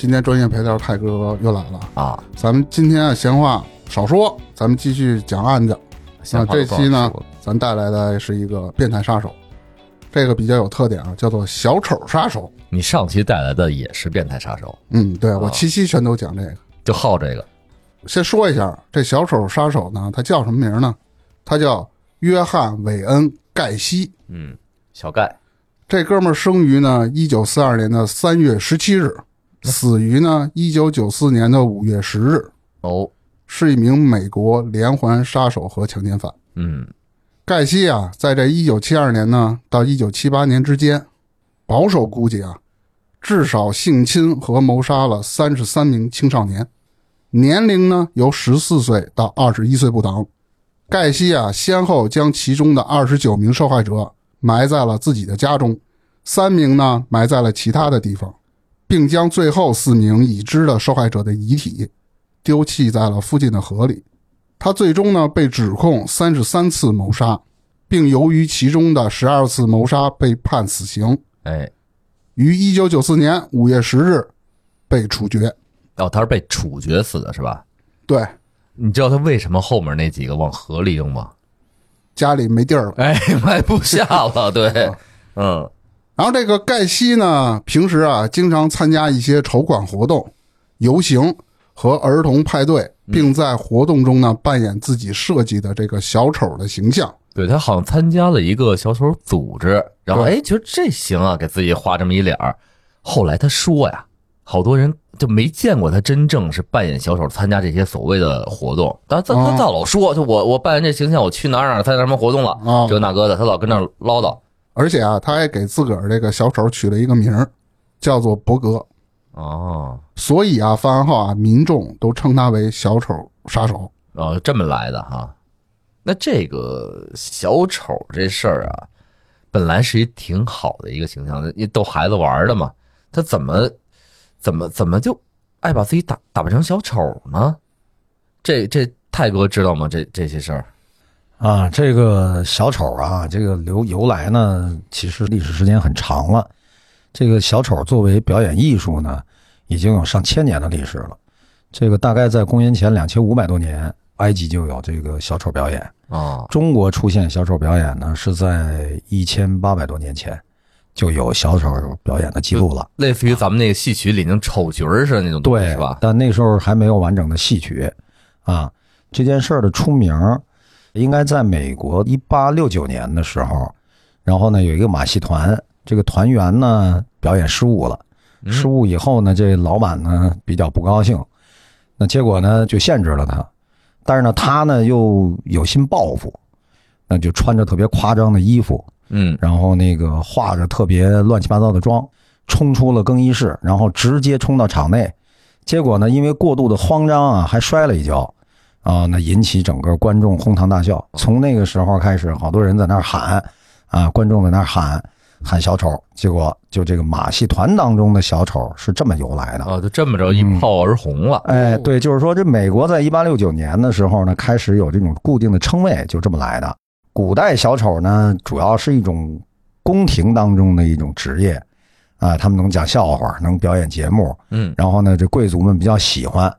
今天专业陪聊泰哥又来了，啊。咱们今天啊闲话少说，咱们继续讲案子。那这期呢，咱带来的是一个变态杀手，这个比较有特点啊，叫做小丑杀手。你上期带来的也是变态杀手，嗯，对我七期全都讲这个。就好这个先说一下，这小丑杀手呢，他叫什么名呢？他叫约翰·韦恩·盖西。嗯，小盖这哥们儿生于呢一九四二年的三月十七日，死于呢一九九四年的五月十日，哦，是一名美国连环杀手和强奸犯。嗯盖西啊，在这一九七二年呢到一九七八年之间，保守估计啊，至少性侵和谋杀了三十三名青少年，年龄呢由十四岁到二十一岁不等。盖西啊，先后将其中的二十九名受害者埋在了自己的家中，三名呢埋在了其他的地方，并将最后四名已知的受害者的遗体丢弃在了附近的河里。他最终呢被指控三十三次谋杀，并由于其中的十二次谋杀被判死刑，哎，于一九九四年五月十日被处决。哦，他是被处决死的是吧？对，你知道他为什么后面那几个往河里扔吗？家里没地儿了。哎，埋不下了，对，嗯然后这个盖西呢，平时啊经常参加一些筹款活动、游行和儿童派对，并在活动中呢扮演自己设计的这个小丑的形象。对他好像参加了一个小丑组织，然后对哎，觉得这行啊，给自己画这么一脸儿。后来他说呀，好多人就没见过他真正是扮演小丑参加这些所谓的活动，但他他哦他老说，就我我扮演这形象，我去哪儿哪儿参加什么活动了，啊这个那个的，他老跟那唠叨。而且啊，他还给自个儿这个小丑取了一个名儿，叫做伯格。哦所以啊，犯案后啊，民众都称他为小丑杀手。哦，这么来的哈。那这个小丑这事儿啊，本来是一挺好的一个形象，逗孩子玩的嘛。他怎么怎么怎么就爱把自己打打扮成小丑呢？这这泰哥知道吗？这这些事儿啊，这个小丑啊，这个由由来呢，其实历史时间很长了。这个小丑作为表演艺术呢，已经有上千年的历史了。这个大概在公元前两千五百多年，埃及就有这个小丑表演。啊，中国出现小丑表演呢，是在一千八百多年前就有小丑表演的记录了。类似于咱们那个戏曲里那种丑角儿似的那种东西对是吧？但那时候还没有完整的戏曲啊。这件事儿的出名儿，应该在美国一八六九年的时候，然后呢有一个马戏团，这个团员呢表演失误了，嗯。失误以后呢，这老板呢比较不高兴，那结果呢就限制了他，但是呢他呢又有心报复，那就穿着特别夸张的衣服，嗯。然后那个化着特别乱七八糟的妆，冲出了更衣室，然后直接冲到场内，结果呢，因为过度的慌张啊，还摔了一跤，啊，那引起整个观众哄堂大笑。从那个时候开始，好多人在那儿喊，啊，观众在那儿喊喊小丑，结果就这个马戏团当中的小丑是这么由来的。哦，就这么着一炮而红了。哎，对，就是说，这美国在一八六九年的时候呢，开始有这种固定的称谓，就这么来的。古代小丑呢，主要是一种宫廷当中的一种职业，啊，他们能讲笑话，能表演节目，嗯然后呢，这贵族们比较喜欢，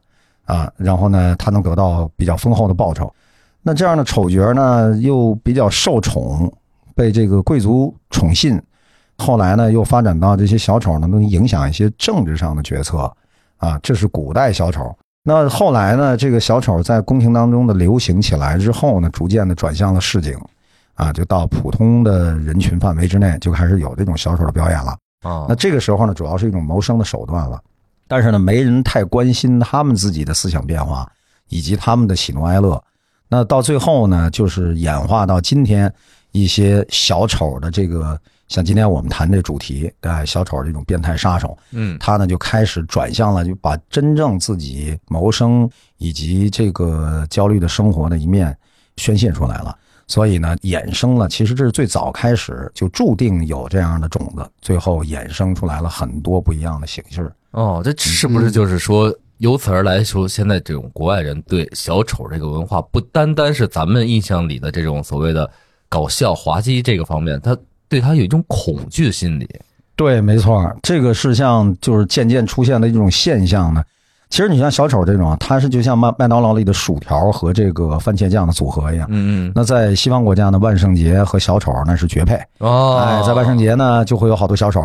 啊，然后呢，他能得到比较丰厚的报酬。那这样的丑角呢，又比较受宠，被这个贵族宠信。后来呢，又发展到这些小丑呢，能影响一些政治上的决策，啊，这是古代小丑。那后来呢，这个小丑在宫廷当中的流行起来之后呢，逐渐的转向了市井，啊，就到普通的人群范围之内，就开始有这种小丑的表演了。啊那，这个时候呢，主要是一种谋生的手段了。但是呢，没人太关心他们自己的思想变化以及他们的喜怒哀乐。那到最后呢，就是演化到今天一些小丑的这个像今天我们谈这主题，哎，小丑这种变态杀手，嗯他呢就开始转向了，就把真正自己谋生以及这个焦虑的生活的一面宣泄出来了。所以呢，衍生了，其实这是最早开始就注定有这样的种子，最后衍生出来了很多不一样的形式。哦，这是不是就是说，由此而来说，现在这种国外人对小丑这个文化，不单单是咱们印象里的这种所谓的搞笑滑稽这个方面，他对他有一种恐惧的心理。对，没错，这个是像就是渐渐出现的一种现象呢。其实你像小丑这种，它是就像麦麦当劳里的薯条和这个番茄酱的组合一样。嗯嗯，那在西方国家呢，万圣节和小丑那是绝配。哦，哎，在万圣节呢，就会有好多小丑。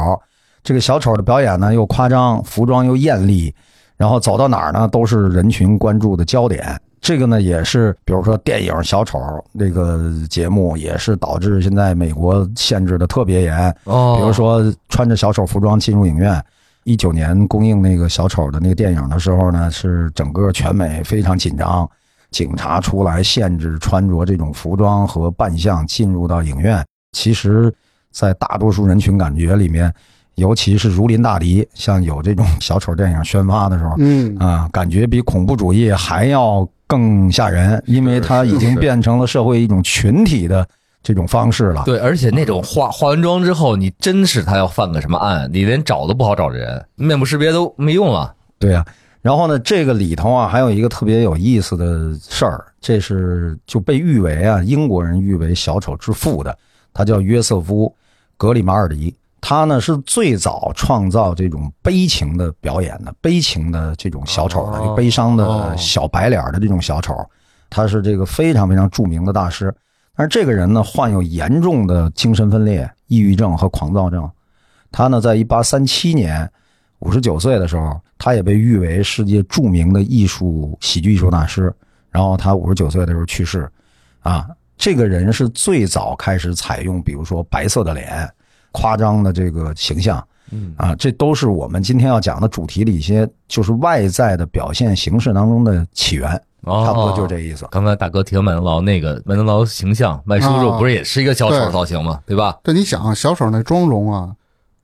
这个小丑的表演呢，又夸张，服装又艳丽，然后走到哪儿呢，都是人群关注的焦点。这个呢，也是比如说电影《小丑》这个节目，也是导致现在美国限制的特别严。哦，比如说穿着小丑服装进入影院，一九年公映那个小丑的那个电影的时候呢，是整个全美非常紧张，警察出来限制穿着这种服装和扮相进入到影院。其实，在大多数人群感觉里面，尤其是如临大敌，像有这种小丑电影宣发的时候，嗯啊，感觉比恐怖主义还要更吓人，因为它已经变成了社会一种群体的这种方式了。对，而且那种化化完妆之后，你真是他要犯个什么案，你连找都不好找人，面部识别都没用了。对呀、然后呢，这个里头啊，还有一个特别有意思的事儿，这是就被誉为啊，英国人誉为小丑之父的，他叫约瑟夫·格里马尔迪。他呢是最早创造这种悲情的表演的，悲情的这种小丑的，悲伤哦的小白脸的这种小丑，他是这个非常非常著名的大师。但是这个人呢，患有严重的精神分裂、抑郁症和狂躁症。他呢，在一八三七年五十九岁的时候，他也被誉为世界著名的艺术喜剧艺术大师。然后他五十九岁的时候去世，啊，这个人是最早开始采用，比如说白色的脸、夸张的这个形象，嗯啊，这都是我们今天要讲的主题里一些就是外在的表现形式当中的起源，哦，差不多就是这意思。刚才大哥提到麦当劳那个麦当劳形象卖猪肉，啊不是也是一个小丑造型吗？对吧？对，你想啊小丑那妆容啊，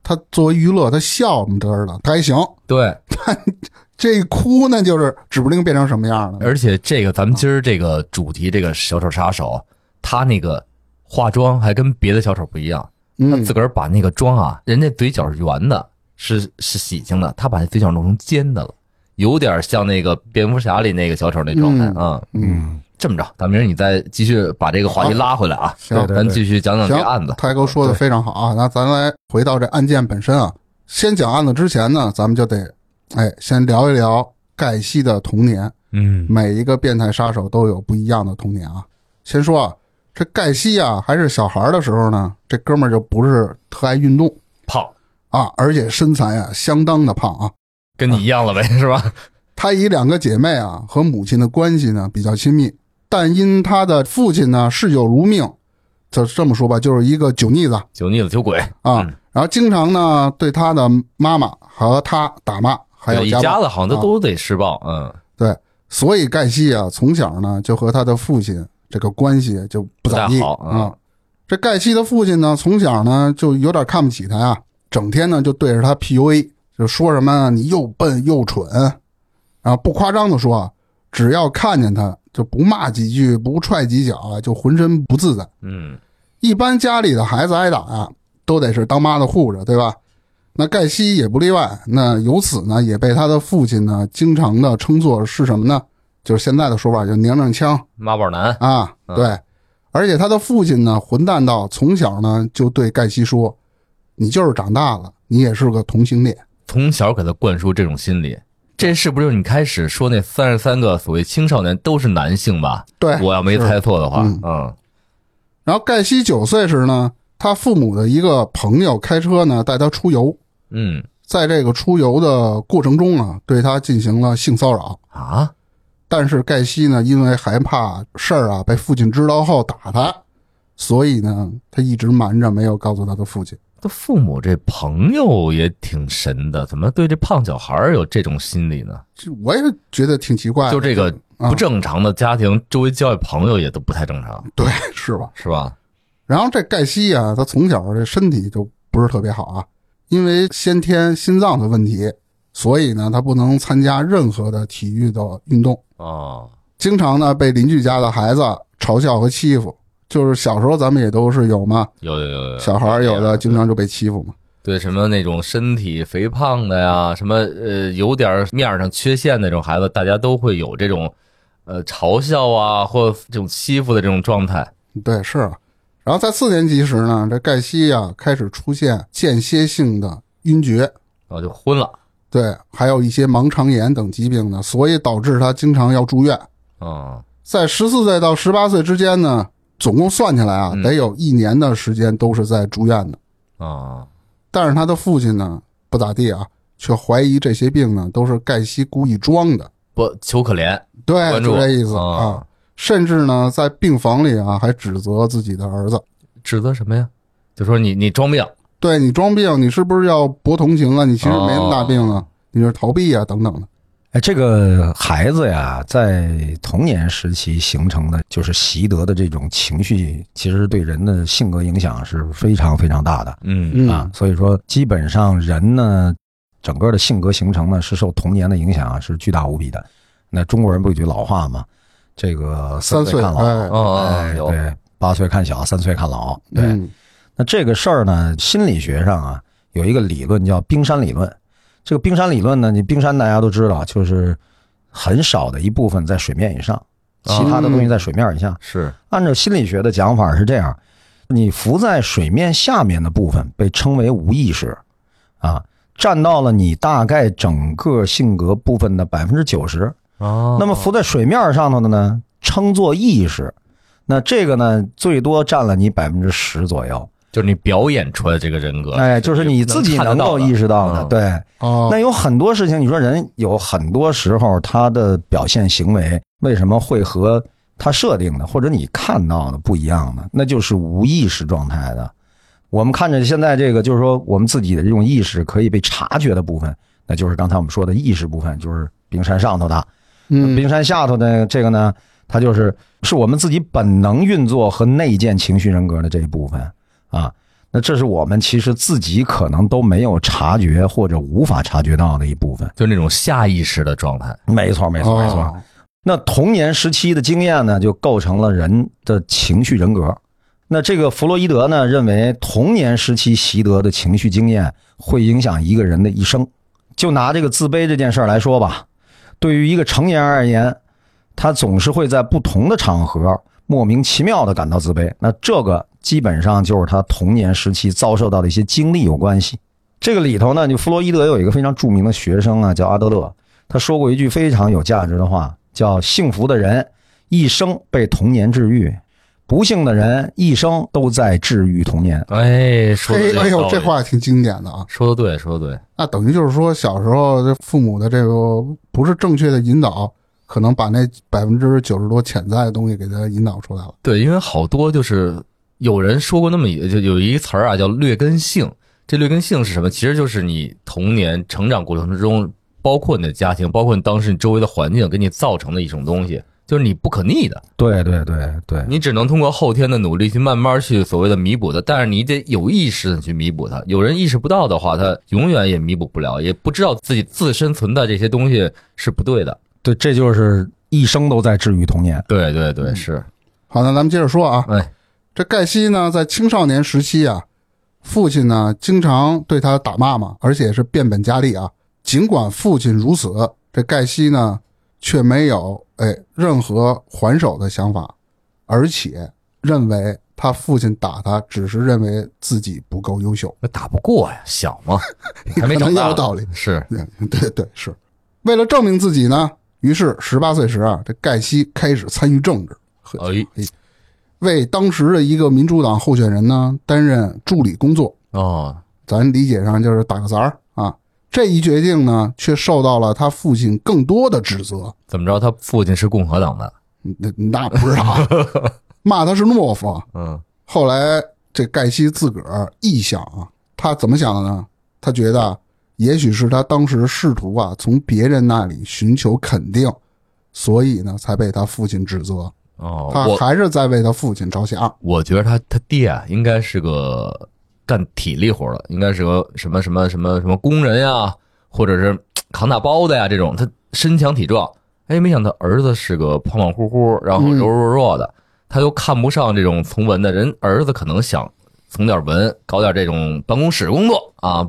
他作为娱乐，他笑么嘚儿的，他还行。对，这一哭那就是指不定变成什么样了。而且这个咱们今儿这个主题，这个小丑杀手，他那个化妆还跟别的小丑不一样，他嗯自个儿把那个妆啊，人家嘴角是圆的，是是喜庆的，他把那嘴角弄成尖的了，有点像那个蝙蝠侠里那个小丑那状态嗯啊。嗯，这么着，大明儿你再继续把这个话题拉回来啊，行对对咱继续讲讲这案子。泰哥说的非常好啊。那咱来回到这案件本身啊。先讲案子之前呢，咱们就得，哎，先聊一聊盖西的童年。嗯每一个变态杀手都有不一样的童年啊。先说啊，这盖西啊还是小孩的时候呢，这哥们儿就不是特爱运动胖，啊，而且身材啊相当的胖啊。跟你一样了呗，是吧？他以两个姐妹啊和母亲的关系呢比较亲密，但因他的父亲呢嗜酒如命，就这么说吧，就是一个酒腻子酒腻子酒鬼啊，嗯然后经常呢对他的妈妈和他打骂，还有家子好像都啊都得施暴，嗯，对，所以盖西啊从小呢就和他的父亲这个关系就不咋地啊。这盖西的父亲呢从小呢就有点看不起他呀，整天呢就对着他 PUA，就说什么你又笨又蠢，然后不夸张的说啊，只要看见他就不骂几句，不踹几脚啊，就浑身不自在。嗯，一般家里的孩子挨打啊，都得是当妈的护着，对吧？那盖西也不例外。那由此呢，也被他的父亲呢，经常的称作是什么呢？就是现在的说法，就娘娘腔。妈宝男，啊。嗯。对，而且他的父亲呢，混蛋到从小呢就对盖西说：“你就是长大了，你也是个同性恋。从小给他灌输这种心理，这是不是你开始说那三十三个所谓青少年都是男性吧？”对，我要没猜错的话，嗯。嗯。然后盖西九岁时呢，他父母的一个朋友开车呢带他出游，嗯。在这个出游的过程中啊，对他进行了性骚扰。啊，但是盖西呢，因为害怕事儿啊被父亲知道后打他，所以呢，他一直瞒着没有告诉他的父亲。他父母这朋友也挺神的，怎么对这胖小孩有这种心理呢？这我也觉得挺奇怪的，就这个啊不正常的家庭，周围交际朋友也都不太正常，对是吧？是吧？然后这盖西啊，他从小这身体就不是特别好啊，因为先天心脏的问题，所以呢，他不能参加任何的体育的运动，啊，经常呢被邻居家的孩子嘲笑和欺负。就是小时候咱们也都是有嘛，有有有有，小孩儿有的经常就被欺负嘛。对什么那种身体肥胖的呀，什么呃有点面上缺陷那种孩子，大家都会有这种呃嘲笑啊或这种欺负的这种状态。对，是啊。然后在四年级时呢，这盖西呀开始出现间歇性的晕厥，然后就昏了。对，还有一些盲肠炎等疾病呢，所以导致他经常要住院。啊，在十四岁到十八岁之间呢，总共算起来啊，嗯得有一年的时间都是在住院的。啊，但是他的父亲呢，不咋地啊，却怀疑这些病呢都是盖西故意装的。不求可怜，对，关注就这意思啊啊。甚至呢，在病房里啊，还指责自己的儿子。指责什么呀？就说你你装病。对你装病，你是不是要博同情啊？你其实没那么大病哦啊，你是逃避啊，等等的。哎，这个孩子呀，在童年时期形成的就是习得的这种情绪，其实对人的性格影响是非常非常大的嗯啊。所以说，基本上人呢，整个的性格形成呢，是受童年的影响啊，是巨大无比的。那中国人不有句老话吗？这个三岁，看老，哎，对，八岁看小，三岁看老，对。嗯那这个事儿呢，心理学上啊有一个理论叫冰山理论。这个冰山理论呢，你冰山大家都知道，就是很少的一部分在水面以上，其他的东西在水面以下。是按照心理学的讲法是这样：你浮在水面下面的部分被称为无意识，啊，占到了你大概整个性格部分的百分之九十。哦那么浮在水面上头的呢，称作意识。那这个呢，最多占了你百分之十左右。就是你表演出来这个人格，哎，就是你自己能够意识到的，嗯对。哦，那有很多事情，你说人有很多时候他的表现行为为什么会和他设定的或者你看到的不一样呢？那就是无意识状态的。我们看着现在这个，就是说我们自己的这种意识可以被察觉的部分，那就是刚才我们说的意识部分，就是冰山上头的。嗯冰山下头的这个呢，它就是是我们自己本能运作和内建情绪人格的这一部分啊。那这是我们其实自己可能都没有察觉或者无法察觉到的一部分。就那种下意识的状态。没错，没错，没错。哦那童年时期的经验呢，就构成了人的情绪人格。那这个弗洛伊德呢，认为童年时期习得的情绪经验会影响一个人的一生。就拿这个自卑这件事儿来说吧，对于一个成年人而言，他总是会在不同的场合莫名其妙的感到自卑。那这个基本上就是他童年时期遭受到的一些经历有关系。这个里头呢，就弗洛伊德有一个非常著名的学生啊，叫阿德勒，他说过一句非常有价值的话，叫“幸福的人一生被童年治愈，不幸的人一生都在治愈童年哎，说的，哎呦，这话也挺经典的啊。说的对，说的对。那等于就是说，小时候这父母的这个不是正确的引导，可能把那百分之九十多潜在的东西给他引导出来了。对，因为好多就是有人说过那么一就有一个词儿啊，叫劣根性。这劣根性是什么？其实就是你童年成长过程之中，包括你的家庭，包括你当时你周围的环境给你造成的一种东西，就是你不可逆的，”。对对对对，你只能通过后天的努力去慢慢去所谓的弥补的，但是你得有意识的去弥补它。有人意识不到的话，他永远也弥补不了，也不知道自己自身存在这些东西是不对的。对，这就是一生都在治愈童年。对对对，是，好，那咱们接着说啊，哎，这盖西呢，在青少年时期啊，父亲呢经常对他打骂嘛，而且是变本加厉啊。尽管父亲如此，这盖西呢却没有哎任何还手的想法，而且认为他父亲打他只是认为自己不够优秀。那打不过呀，小嘛，还没长大，有道理。是，对对对，是为了证明自己呢，于是十八岁时啊，这盖西开始参与政治，呵哎，为当时的一个民主党候选人呢担任助理工作。哦，咱理解上就是打个杂儿啊。这一决定呢，却受到了他父亲更多的指责。怎么着？他父亲是共和党的，那那不知道啊，骂他是懦夫。嗯，后来这盖西自个儿臆想啊，他怎么想的呢？他觉得也许是他当时试图啊从别人那里寻求肯定，所以呢才被他父亲指责。哦，他我还是在为他父亲着想。我觉得他他爹啊，应该是个干体力活的，应该是个什么什么什么什么工人呀，或者是扛大包的呀这种，他身强体壮。哎，没想到儿子是个胖胖乎乎，然后柔柔弱弱的，他又看不上这种从文的人，儿子可能想从点文，搞点这种办公室工作啊，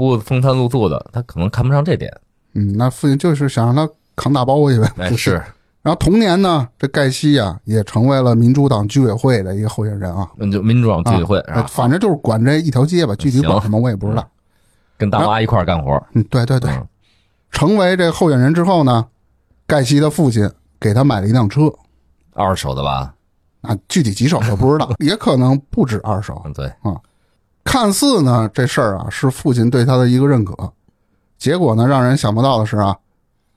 不风餐露宿的，他可能看不上这点。嗯，那父亲就是想让他扛大包，我以为哎，是，然后同年呢，这盖西啊、也成为了民主党居委会的一个候选人啊。那就民主党居委会？反正就是管这一条街吧，具体管什么我也不知道。跟大妈一块儿干活。嗯，对对对，嗯成为这候选人之后呢，盖西的父亲给他买了一辆车，二手的吧？啊，具体几手我不知道，也可能不止二手。嗯，对，看似呢，这事儿啊是父亲对他的一个认可，结果呢，让人想不到的是啊，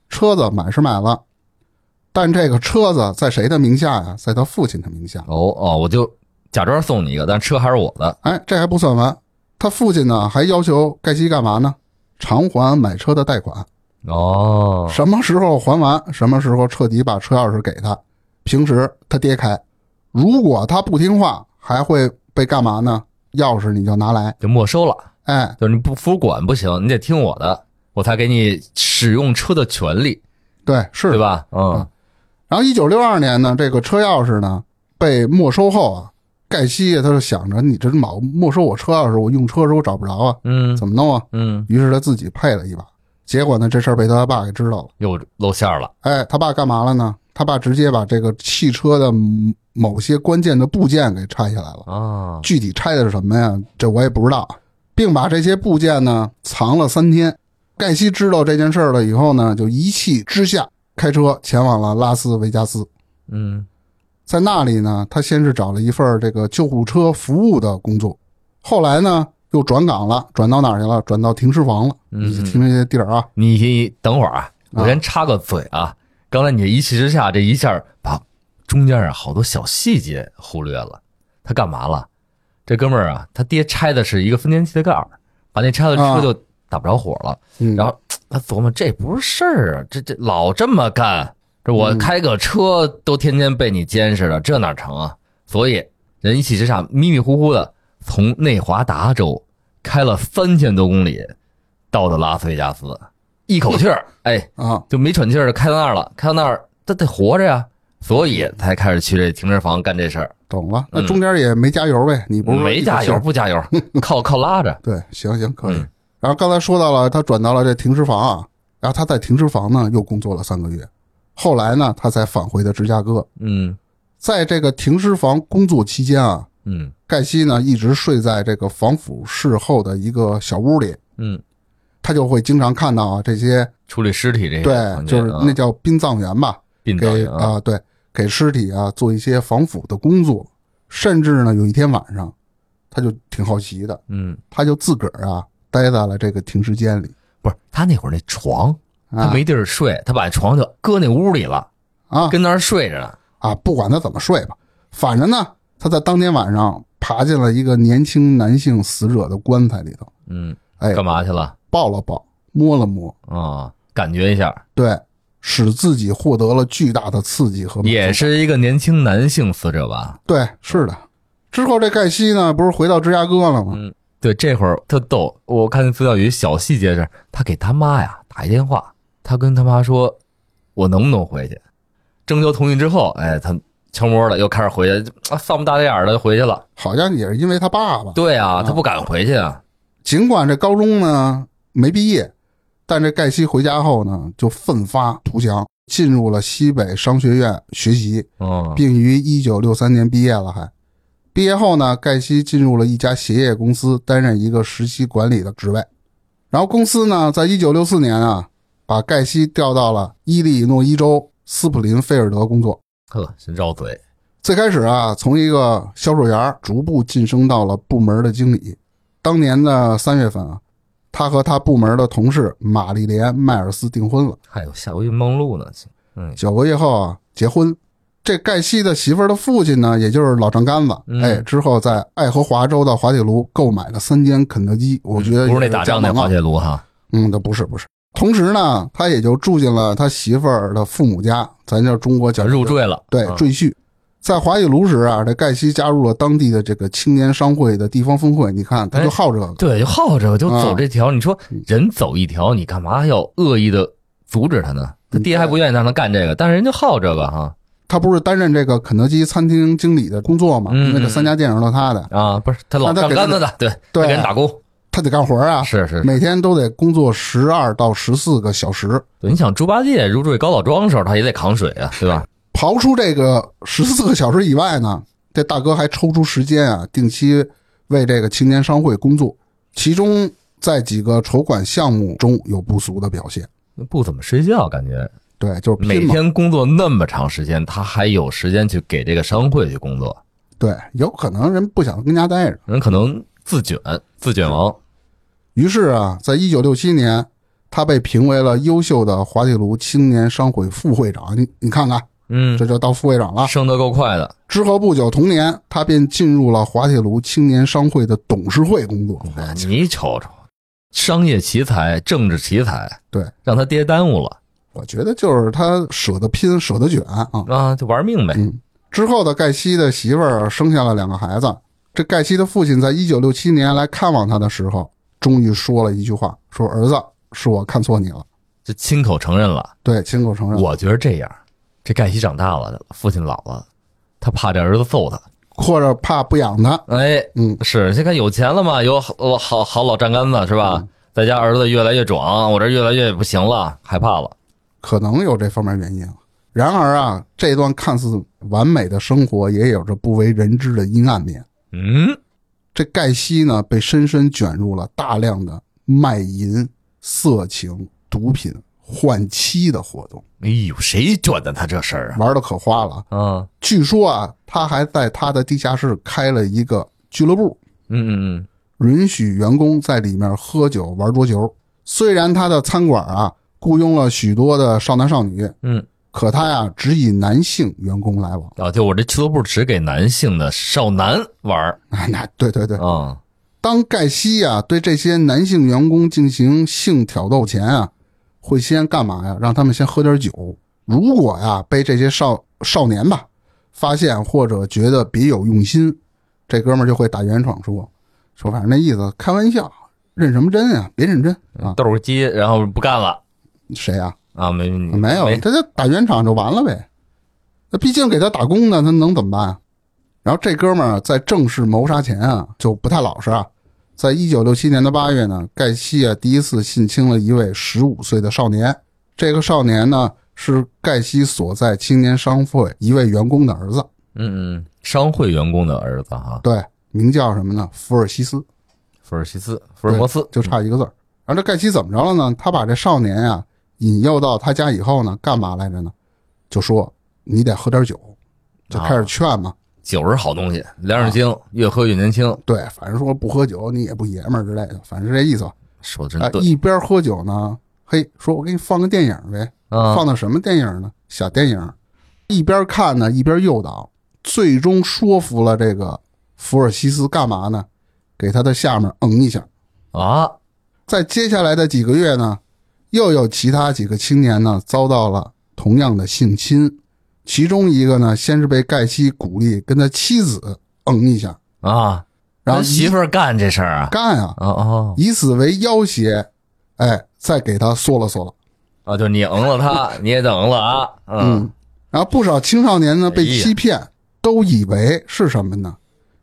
车子买是买了，但这个车子在谁的名下呀？在他父亲的名下。哦哦，我就假装送你一个，但车还是我的。哎，这还不算完，他父亲呢还要求盖西干嘛呢？偿还买车的贷款，哦，什么时候还完，什么时候彻底把车钥匙给他。平时他爹开，如果他不听话，还会被干嘛呢？钥匙你就拿来，就没收了，哎，就是你不服管不行，你得听我的，我才给你使用车的权利，对，是对吧？嗯，然后一九六二年呢，这个车钥匙呢被没收后啊，盖西他就想着你这老没收我车钥匙，我用车的时候找不着啊，嗯怎么弄啊？嗯，于是他自己配了一把，结果呢这事儿被他爸给知道了。又露馅儿了。哎，他爸干嘛了呢？他爸直接把这个汽车的某些关键的部件给拆下来了，啊，具体拆的是什么呀？这我也不知道，并把这些部件呢藏了三天。盖西知道这件事儿了以后呢，就一气之下开车前往了拉斯维加斯。嗯在那里呢，他先是找了一份这个救护车服务的工作，后来呢又转岗了，转到哪儿去了？转到停尸房了。嗯你听这些地儿啊，你等会儿啊，我先插个嘴啊。刚才你一气之下，这一下把中间啊好多小细节忽略了。他干嘛了？这哥们儿啊，他爹拆的是一个分电器的盖儿，把那拆了啊车就打不着火了。嗯，然后他琢磨，这不是事儿啊，这这老这么干，这我嗯开个车都天天被你监视着，这哪成啊？所以人一气之下，迷迷糊糊的从内华达州开了三千多公里，到的拉斯维加斯，一口气儿，哎，啊，就没喘气儿的开到那儿了，开到那儿他得活着呀，所以才开始去这停车房干这事儿。懂了。那嗯中间也没加油呗？你不是没加油？不加油，靠靠拉着。对，行行可以。嗯然后刚才说到了，他转到了这停尸房啊，然后他在停尸房呢又工作了三个月，后来呢他才返回的芝加哥。嗯在这个停尸房工作期间啊，嗯盖西呢一直睡在这个防腐室后的一个小屋里，嗯，他就会经常看到啊这些，处理尸体这些对，就是啊。那叫殡葬员吧，殡葬给员。啊啊对，给尸体啊做一些防腐的工作，甚至呢有一天晚上，他就挺好奇的，嗯，他就自个儿啊待在了这个停尸间里，不是他那会儿那床，啊。他没地儿睡，他把床就搁那屋里了，啊。跟那儿睡着呢。啊，不管他怎么睡吧，反正呢他在当天晚上爬进了一个年轻男性死者的棺材里头，嗯，哎，干嘛去了抱了抱，摸了摸，啊？感觉一下，对，使自己获得了巨大的刺激和也是一个年轻男性死者吧？对，是的。之后这盖西呢，不是回到芝加哥了吗？嗯，对，这会儿特逗，我看资料有一小细节是，他给他妈呀打一电话，他跟他妈说，我能不能回去？征求同意之后，哎，他悄摸的又开始回去，啊，丧不大眼的就回去了。好像也是因为他爸爸。对啊，他不敢回去啊。尽管这高中呢没毕业，但这盖西回家后呢，就奋发图强，进入了西北商学院学习，嗯并于一九六三年毕业了还。毕业后呢，盖西进入了一家鞋业公司，担任一个实习管理的职位。然后公司呢，在一九六四年啊，把盖西调到了伊利诺伊州斯普林菲尔德工作。呵，真绕嘴。最开始啊，从一个销售员逐步晋升到了部门的经理。当年的三月份啊，他和他部门的同事玛丽莲·迈尔斯订婚了。还有下回梦露呢。嗯九个月后啊，结婚。这盖西的媳妇儿的父亲呢，也就是老丈杆子，嗯哎，之后在爱荷华州的滑铁卢购买了三间肯德基。我觉得不是那也打仗那滑铁卢哈。嗯，那不是不是。同时呢，他也就住进了他媳妇儿的父母家，咱叫中国叫入赘了，对嗯赘婿。在华裔炉时啊，这盖西加入了当地的这个青年商会的地方分会。你看，他就好这个，对，就好这个，就走啊这条。你说人走一条，你干嘛要恶意的阻止他呢？他爹还不愿意让他干这个，但是人就好这个哈他不是担任这个肯德基餐厅经理的工作吗？嗯因为这三家店都是他的，啊，不是他老干干子的，对，对他给人打工，他得干活啊，是是。是每天都得工作十二到十四个小时。对，你想猪八戒入赘高老庄的时候，他也得扛水啊，对吧？刨出这个十四个小时以外呢，这大哥还抽出时间啊，定期为这个青年商会工作，其中在几个筹款项目中有不俗的表现。不怎么睡觉，感觉对，就是每。天工作那么长时间，他还有时间去给这个商会去工作，对，有可能人不想跟家待着。人可能自卷自卷王。于是啊，在一九六七年，他被评为了优秀的滑铁卢青年商会副会长。你你看看，嗯，这就到副会长了。升得够快的。之后不久，同年他便进入了滑铁卢青年商会的董事会工作。哎你瞅瞅，商业奇才、政治奇才，对，让他爹耽误了我觉得就是他舍得拼，舍得卷啊。啊，就玩命呗。嗯之后的盖西的媳妇儿生下了两个孩子。这盖西的父亲在一九六七年来看望他的时候，终于说了一句话：“说儿子，是我看错你了。就亲口承认了。”对，亲口承认。我觉得这样，这盖西长大了，父亲老了，他怕这儿子揍他。或者怕不养他。哎，嗯，是，现在有钱了嘛，有好好好老站杆子是吧？在家儿子越来越壮，我这越来越不行了，害怕了。可能有这方面原因。然而啊，这段看似完美的生活也有着不为人知的阴暗面。嗯，这盖西呢，被深深卷入了大量的卖淫、色情、毒品、换妻的活动，哎呦，谁卷的他这事儿啊？玩的可花了。啊，据说啊，他还在他的地下室开了一个俱乐部，嗯嗯嗯允许员工在里面喝酒、玩桌球。虽然他的餐馆啊雇佣了许多的少男少女，嗯可他呀只以男性员工来往。嗯，啊，就我这俱乐部只给男性的少男玩儿啊，那对对对，啊，当盖西啊对这些男性员工进行性挑逗前啊，会先干嘛呀？让他们先喝点酒。如果呀被这些少少年吧发现或者觉得别有用心，这哥们儿就会打圆场说说反正那意思开玩笑，认什么真啊？别认真啊！斗个鸡，然后不干了谁呀、啊？没没有，他就打圆场就完了呗。那毕竟给他打工呢，他能怎么办啊？然后这哥们儿在正式谋杀前啊，就不太老实啊。在一九六七年的八月呢，盖西啊第一次性侵了一位十五岁的少年。这个少年呢是盖西所在青年商会一位员工的儿子，嗯嗯，商会员工的儿子哈，对，名叫什么呢？福尔西斯，福尔西斯，福尔摩斯，就差一个字儿。而这盖西怎么着了呢？他把这少年呀、引诱到他家以后呢，干嘛来着呢？就说你得喝点酒，就开始劝嘛。酒是好东西，粮食精，越喝越年轻，对，反正说不喝酒你也不爷们儿之类的，反正是这意思。啊，说的真对一边喝酒呢，嘿，说我给你放个电影呗，啊放的什么电影呢？小电影。一边看呢，一边诱导，最终说服了这个福尔西斯干嘛呢？给他的下面嗯一下。啊，在接下来的几个月呢，又有其他几个青年呢遭到了同样的性侵，其中一个呢，先是被盖西鼓励跟他妻子嗯一下，啊，然后媳妇儿干这事儿啊，干啊，啊啊以此为要挟，哎，再给他缩了缩了。啊！就你嗯了他，你也得嗯了啊，嗯，然后不少青少年呢被欺骗，都以为是什么呢？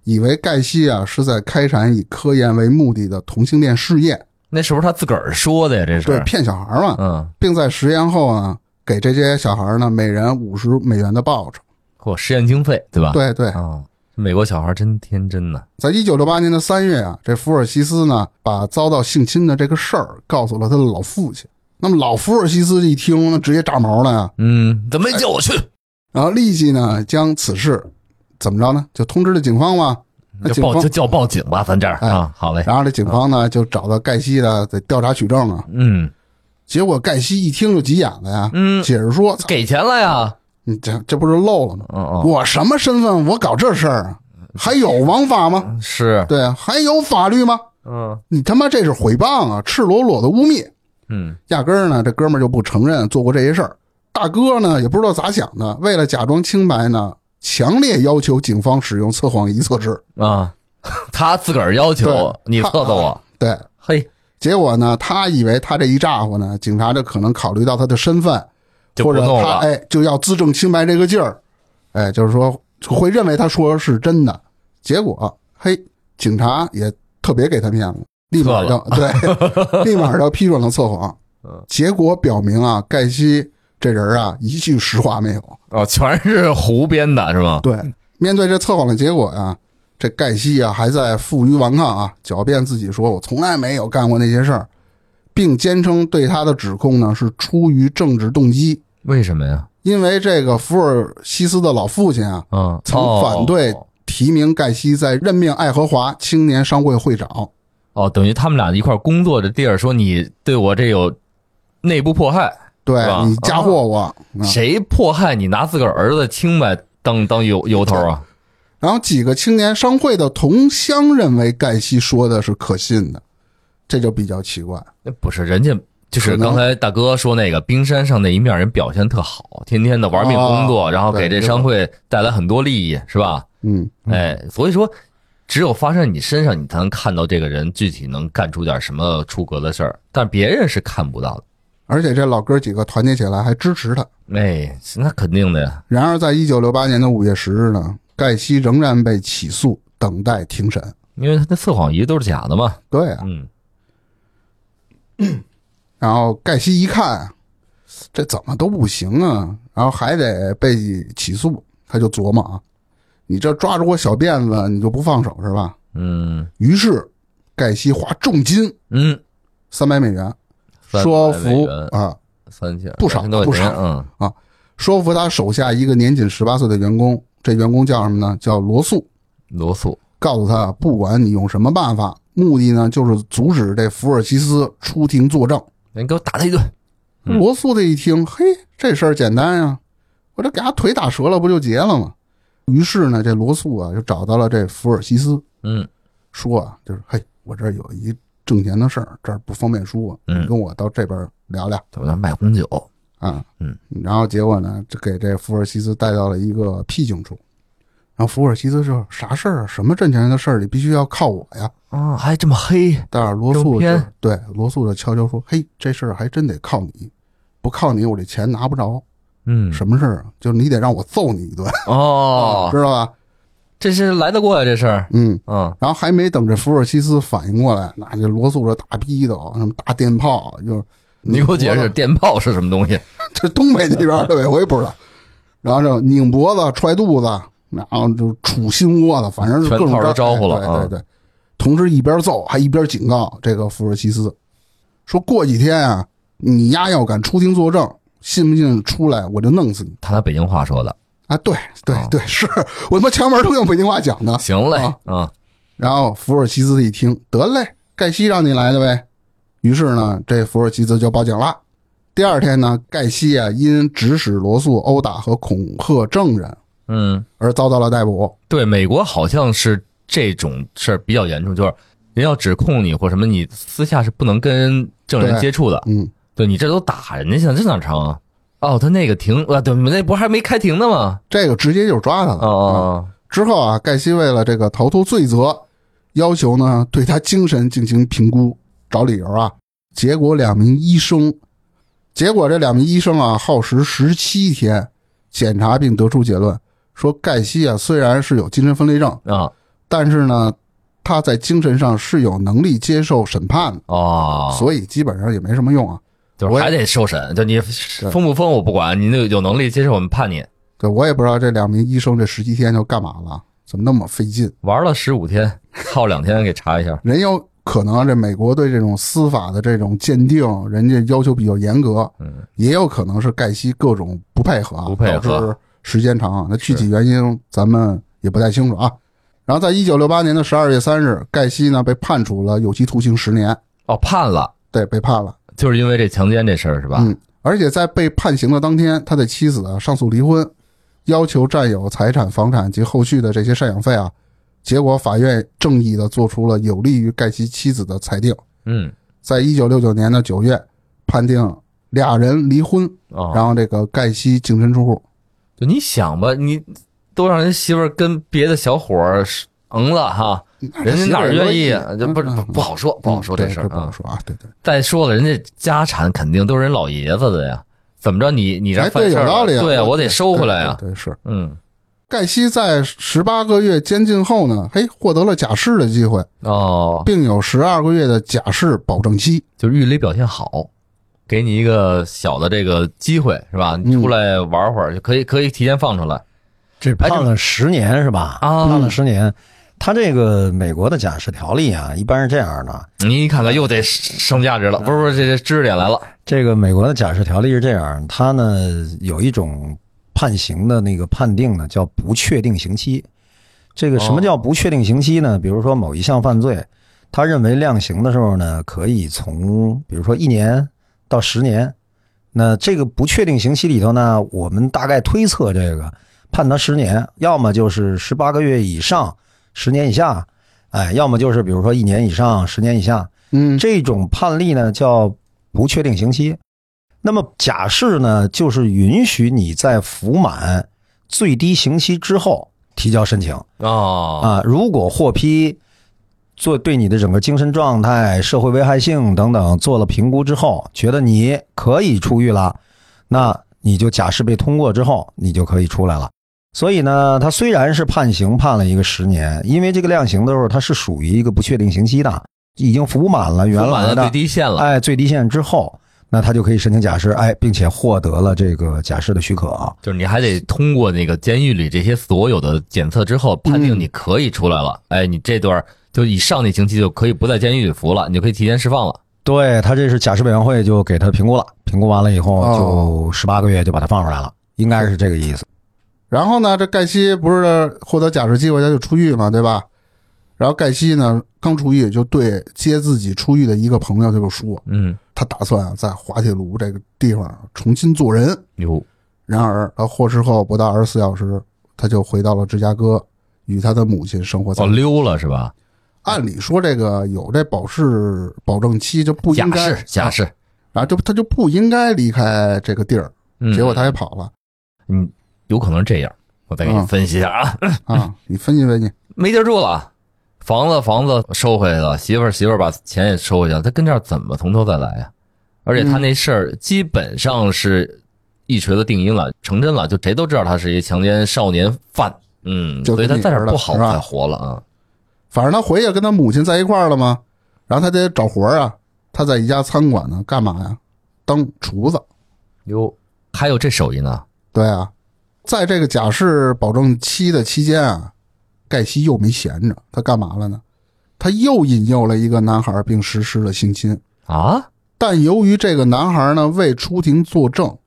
以为盖西啊是在开展以科研为目的的同性恋试验，那是不是他自个儿说的呀？这对，是，骗小孩嘛，嗯，并在实验后呢给这些小孩呢每人五十美元的报酬。嚯，实验经费对吧？对对，啊，美国小孩真天真呐，在一九六八年的三月啊，这福尔西斯呢把遭到性侵的这个事儿告诉了他的老父亲。那么老福尔西斯一听，那直接炸毛了呀，嗯，怎么没叫我去？然后立即呢将此事怎么着呢？就通知了警方嘛。那警方就报就叫报警吧，咱这儿哎啊，好嘞，然后这警方呢就找到盖西的，得调查取证啊。嗯结果盖西一听就急眼了呀，嗯，解释说：“给钱了呀，你这这不是漏了吗？嗯嗯，我什么身份？我搞这事儿啊？还有王法吗？是，对啊，还有法律吗？嗯你他妈这是诽谤啊，赤裸裸的污蔑！嗯压根儿呢，这哥们儿就不承认做过这些事儿。大哥呢也不知道咋想的，为了假装清白呢，强烈要求警方使用测谎仪测试。啊，他自个儿要求你测测我，对，嘿，结果呢，他以为他这一咋呼呢，警察就可能考虑到他的身份，就或者。他哎就要自证清白这个劲儿，哎，就是说会认为他说的是真的。结果嘿，警察也特别给他面子，立马就对，立马就批准了测谎嗯。结果表明啊，盖西这人啊一句实话没有。哦，全是胡编的，是吗？对，面对这测谎的结果呀、这盖西啊还在负隅顽抗啊，狡辩自己说我从来没有干过那些事儿，并坚称对他的指控呢是出于政治动机，为什么呀？因为这个福尔西斯的老父亲啊嗯，曾反对哦提名盖西在任命爱荷华青年商会会长。哦，等于他们俩一块儿工作的地儿，说你对我这有内部迫害，对你嫁祸我，啊谁迫害你拿自个儿儿子清白当当由由头啊？然后几个青年商会的同乡认为盖西说的是可信的，这就比较奇怪。那不是人家。就是刚才大哥说那个冰山上那一面人表现特好，天天的玩命工作，哦然后给这商会带来很多利益，是吧？嗯，哎，所以说，只有发生在你身上，你才能看到这个人具体能干出点什么出格的事儿，但别人是看不到的。而且这老哥几个团结起来还支持他。哎，那肯定的呀。然而，在一九六八年的五月十日呢，盖西仍然被起诉，等待庭审。因为他的测谎仪都是假的嘛。对啊，嗯，然后盖西一看，这怎么都不行啊，然后还得被起诉，他就琢磨啊，你这抓住我小辫子，你就不放手是吧？嗯于是，盖西花重金嗯，三百美元300说服啊，三千不少3000多块钱不嗯说服他手下一个年仅十八岁的员工，这员工叫什么呢？叫罗素。罗素。告诉他，不管你用什么办法，目的呢就是阻止这福尔西斯出庭作证。你给我打他一顿。嗯罗素这一听，嘿，这事儿简单呀，我这给他腿打折了，不就结了吗？于是呢，这罗素啊就找到了这福尔西斯，嗯说啊，就是嘿，我这儿有一挣钱的事儿，这儿不方便说，嗯你跟我到这边聊聊怎么着卖红酒？啊。嗯，然后结果呢，就给这福尔西斯带到了一个僻静处。然后福尔西斯说：“啥事儿啊？什么挣钱的事儿？你必须要靠我呀！”啊，还这么黑？但是罗素就对罗素就悄悄说：“嘿，这事儿还真得靠你，不靠你我这钱拿不着。嗯，什么事儿啊？就是你得让我揍你一顿，哦，知道吧？这是来得过呀，这事儿。嗯。嗯，然后还没等这福尔西斯反应过来，那这罗素这大逼斗，什么大电炮，就是你给我解释电炮是什么东西？这东北那边的呗，我也不知道。然后就拧脖子、踹肚子，然后就杵心窝子，反正是各种招呼了对对对，同时一边揍还一边警告这个福尔西斯，说过几天啊，你丫要敢出庭作证，信不信出来我就弄死你他拿北京话说的。啊！对对哦对，是我他妈前门都用北京话讲的。行嘞啊，啊，然后福尔西斯一听，得嘞，盖西让你来的呗。于是呢，这福尔西斯就报警了。第二天呢，盖西啊因指使罗素殴打和恐吓证人嗯，而遭到了逮捕。对，美国好像是这种事儿比较严重，就是人要指控你或什么，你私下是不能跟证人接触的。嗯，对你这都打人家去了，这哪成啊？哦，他那个庭啊，对，那不是还没开庭呢吗？这个直接就抓他了。哦哦，之后啊，盖西为了这个逃脱罪责，要求呢对他精神进行评估，找理由啊。结果两名医生，结果这两名医生啊耗时十七天检查并得出结论，说盖西啊虽然是有精神分裂症，啊但是呢他在精神上是有能力接受审判的，哦，所以基本上也没什么用啊。就是还得受审，就你疯不疯我不管，你那有能力接受我们判你。对我也不知道这两名医生这十七天就干嘛了，怎么那么费劲？玩了十五天，耗两天给查一下。人有可能这美国对这种司法的这种鉴定，人家要求比较严格，嗯，也有可能是盖西各种不配合啊，不配合导致时间长啊。那具体原因咱们也不太清楚啊。然后在一九六八年的十二月三日，盖西呢被判处了有期徒刑十年，哦，判了，对，被判了。就是因为这强奸这事儿是吧？嗯，而且在被判刑的当天，他的妻子啊上诉离婚，要求占有财产、房产及后续的这些赡养费啊。结果法院正义的做出了有利于盖西妻子的裁定。嗯，在一九六九年的九月，判定俩人离婚，哦，然后这个盖西净身出户。就你想吧，你都让人媳妇儿跟别的小伙儿嗯了哈，人家哪愿意啊？这不不不好说，不好说这事儿啊。不好说啊，对对。再说了，人家家产肯定都是人老爷子的呀，怎么着你你这哎，犯事儿对，有道理啊，对啊，我得收回来呀。对，对是。嗯，盖西在十八个月监禁后呢，嘿，获得了假释的机会，哦，并有十二个月的假释保证期。就是狱里表现好，给你一个小的这个机会是吧？你出来玩会儿就可以，可以提前放出来。这判了十年是吧？啊判了十年。他这个美国的假释条例啊，一般是这样的。你看看又得升价值了，不是不是，这这知识点来了。这个美国的假释条例是这样，它呢有一种判刑的那个判定呢叫不确定刑期。这个什么叫不确定刑期呢？比如说某一项犯罪，他认为量刑的时候呢，可以从比如说一年到十年。那这个不确定刑期里头呢，我们大概推测这个判他十年，要么就是十八个月以上，十年以下，哎，要么就是比如说一年以上，十年以下。嗯，这种判例呢叫不确定刑期。那么假释呢，就是允许你在服满最低刑期之后提交申请哦，啊。如果获批做对你的整个精神状态、社会危害性等等做了评估之后，觉得你可以出狱了，那你就假释被通过之后，你就可以出来了。所以呢，他虽然是判刑判了一个十年，因为这个量刑的时候它是属于一个不确定刑期的，已经服满了原来的服满了最低限了。哎，最低限之后，那他就可以申请假释，哎，并且获得了这个假释的许可啊。就是你还得通过那个监狱里这些所有的检测之后，判定你可以出来了。哎，你这段就以上那刑期就可以不在监狱里服了，你就可以提前释放了。对他这是假释委员会就给他评估了，评估完了以后哦就十八个月就把他放出来了，应该是这个意思。然后呢，这盖西不是获得假释机会，他就出狱嘛，对吧？然后盖西呢，刚出狱就对接自己出狱的一个朋友就说，嗯，他打算啊在滑铁卢这个地方重新做人。有，然而，他获释后不到二十四小时，他就回到了芝加哥，与他的母亲生活在哦，。溜了是吧？按理说，这个有这保释保证期就不应该假释，假释。然后就他就不应该离开这个地儿，嗯结果他也跑了嗯，有可能这样。我再给你嗯分析一下啊，啊！你分析分析，没地儿住了，房子房子收回去了，媳妇儿媳妇儿把钱也收回去了，他跟这儿怎么从头再来呀？而且他那事儿基本上是一锤子定音了，成真了，就谁都知道他是一强奸少年犯，嗯，就所以他在这儿不好再活了啊。反正他回去跟他母亲在一块儿了嘛，然后他得找活儿啊。他在一家餐馆呢，干嘛呀？当厨子。哟，还有这手艺呢？对啊，在这个假释保证期的期间啊，盖西又没闲着，他干嘛了呢？他又引诱了一个男孩，并实施了性侵。啊？但由于这个男孩呢未出庭作证，